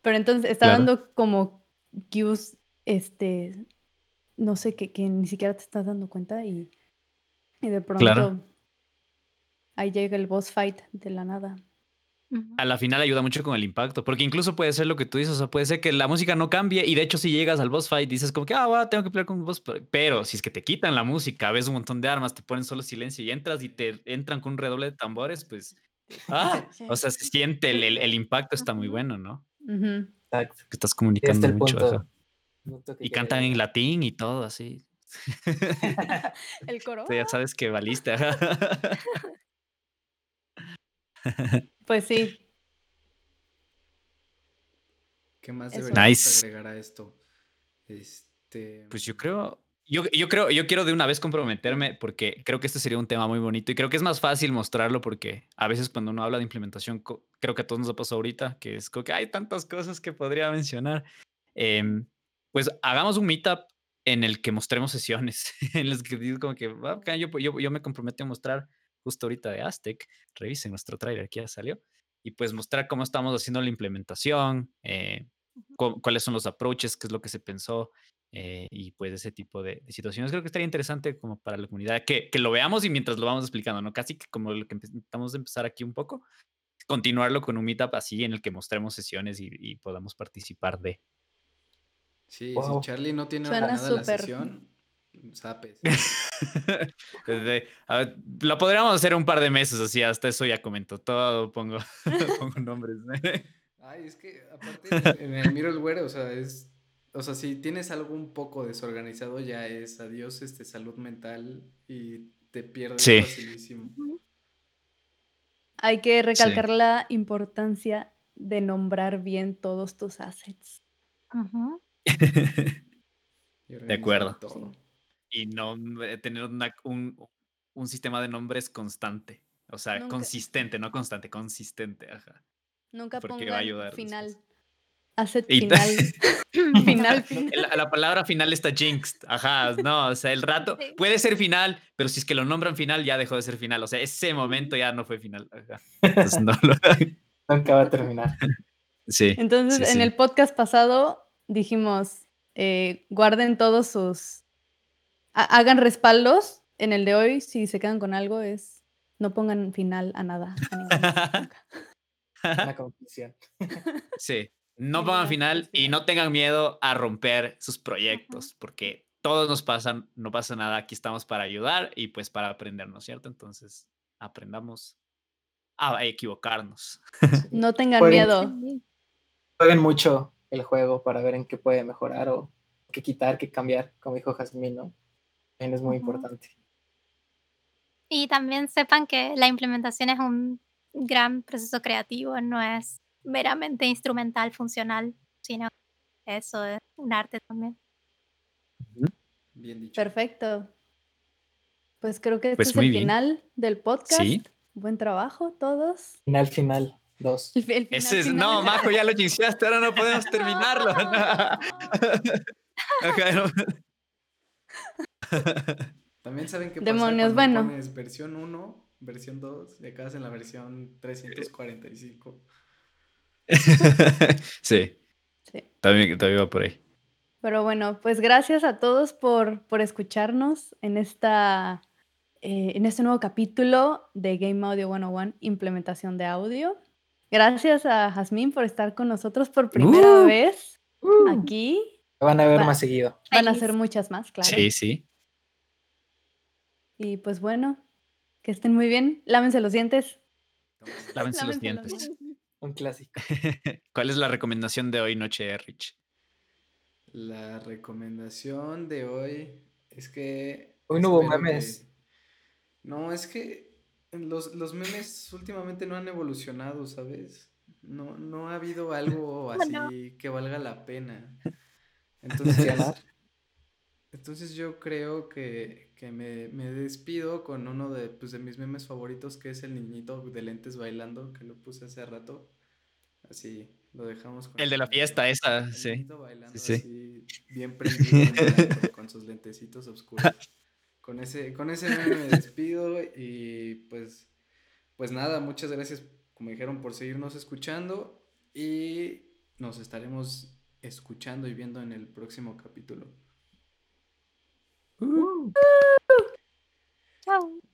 Pero entonces está dando como cues, este, no sé, que, que, ni siquiera te estás dando cuenta y, y de pronto ahí llega el boss fight de la nada a la final ayuda mucho con el impacto, porque incluso puede ser lo que tú dices, o sea, puede ser que la música no cambie y de hecho si llegas al boss fight dices como que, ah, va, tengo que pelear con un boss, pero si es que te quitan la música, ves un montón de armas, te ponen solo silencio y entras y te entran con un redoble de tambores, pues, [LAUGHS] ah, o sea, se siente el, el, impacto, está muy bueno, ¿no? Exacto. Que estás comunicando mucho. y cantan en latín y todo así. [LAUGHS] el coro. [LAUGHS] ya sabes que valiste. Pues sí. ¿Qué más deberíamos agregar a esto? Este. Pues yo creo. Yo, yo, creo, yo quiero de una vez comprometerme porque creo que este sería un tema muy bonito y creo que es más fácil mostrarlo porque a veces cuando uno habla de implementación, creo que a todos nos ha pasado ahorita, que es como que hay tantas cosas que podría mencionar. Em, pues hagamos un meetup en el que mostremos sesiones, [LAUGHS] en los que digo como que ah, yo, yo, yo, me comprometo a mostrar justo ahorita de Aztec, revisen nuestro trailer que ya salió, y pues mostrar cómo estamos haciendo la implementación, eh, cuáles son los approaches, qué es lo que se pensó, eh, y pues ese tipo de, situaciones. Creo que estaría interesante como para la comunidad que, que, lo veamos y mientras lo vamos explicando, ¿no? Casi que como lo que intentamos de empezar aquí un poco, continuarlo con un meetup así en el que mostremos sesiones y, podamos participar de. Sí, si Charlie no tiene Suena nada la sesión, sapes. [LAUGHS] lo podríamos hacer un par de meses así, hasta eso ya comento todo, pongo, [LAUGHS] pongo nombres. Ay, es que aparte en el Mirrorware, o sea, es o sea, si tienes algo un poco desorganizado, ya es adiós este, salud mental y te pierdes facilísimo. Hay que recalcar la importancia de nombrar bien todos tus assets. [LAUGHS] de acuerdo. Y no eh, tener un, sistema de nombres constante. O sea, consistente, no constante, consistente. Ajá. Nunca Porque va a ayudar final. Asset final. [LAUGHS] [LAUGHS] final, [LAUGHS] La, palabra final está jinxed. Ajá, no, o sea, el rato puede ser final, pero si es que lo nombran final, ya dejó de ser final. O sea, ese momento ya no fue final. Ajá. Entonces, no lo... Nunca va a terminar. Sí. Entonces, en el podcast pasado dijimos, eh, guarden todos sus, hagan respaldos. En el de hoy, si se quedan con algo, es no pongan final a nada. A [LAUGHS] [LAUGHS] conclusión. Sí. No pongan final y no tengan miedo a romper sus proyectos, porque todos nos pasan, no pasa nada, aquí estamos para ayudar y pues para aprender, ¿no es cierto? Entonces, aprendamos a equivocarnos. No tengan miedo. Jueguen mucho el juego para ver en qué puede mejorar o qué quitar, qué cambiar, como dijo Jasmine, ¿no? También es muy importante. Y también sepan que la implementación es un gran proceso creativo, no es meramente instrumental, funcional, sino eso es un arte también. Bien dicho. Perfecto. Pues creo que este pues es el final del podcast. ¿Sí? Buen trabajo, todos. Final, final. Dos. Ese es, no, Majo, ya lo chingaste, ahora no podemos [LAUGHS] terminarlo. [LAUGHS] También saben que Demonios, bueno. versión 1, versión 2 y acá en la versión 345. [LAUGHS] sí. sí. También, también va por ahí. Pero bueno, pues gracias a todos por, por escucharnos en, esta, eh, en este nuevo capítulo de Game Audio 101, implementación de audio. Gracias a Jazmín por estar con nosotros por primera uh. vez uh. aquí. Van a ver más seguido. Van a ser muchas más, claro. Sí, sí. Y pues bueno, que estén muy bien. Lávense los dientes. Lávense, los dientes. Un clásico. [LAUGHS] ¿Cuál es la recomendación de hoy, Noche Rich? La recomendación de hoy es que. Hoy no hubo memes. No, es que los, los, memes últimamente no han evolucionado, ¿sabes? No, no ha habido algo [LAUGHS] así que valga la pena. Entonces, entonces yo creo que, me, me, despido con uno de, pues, de mis memes favoritos, que es el niñito de lentes bailando, que lo puse hace rato. Así lo dejamos. Con el de la fiesta, esa, sí. Bailando sí, Así, bien prendido con sus lentecitos oscuros. Con ese, con ese meme me despido y pues, pues nada, muchas gracias, como dijeron, por seguirnos escuchando y nos estaremos escuchando y viendo en el próximo capítulo. Uh.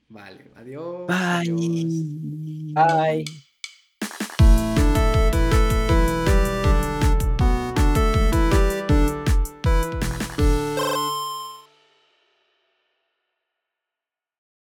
Vale, adiós. Bye. Bye.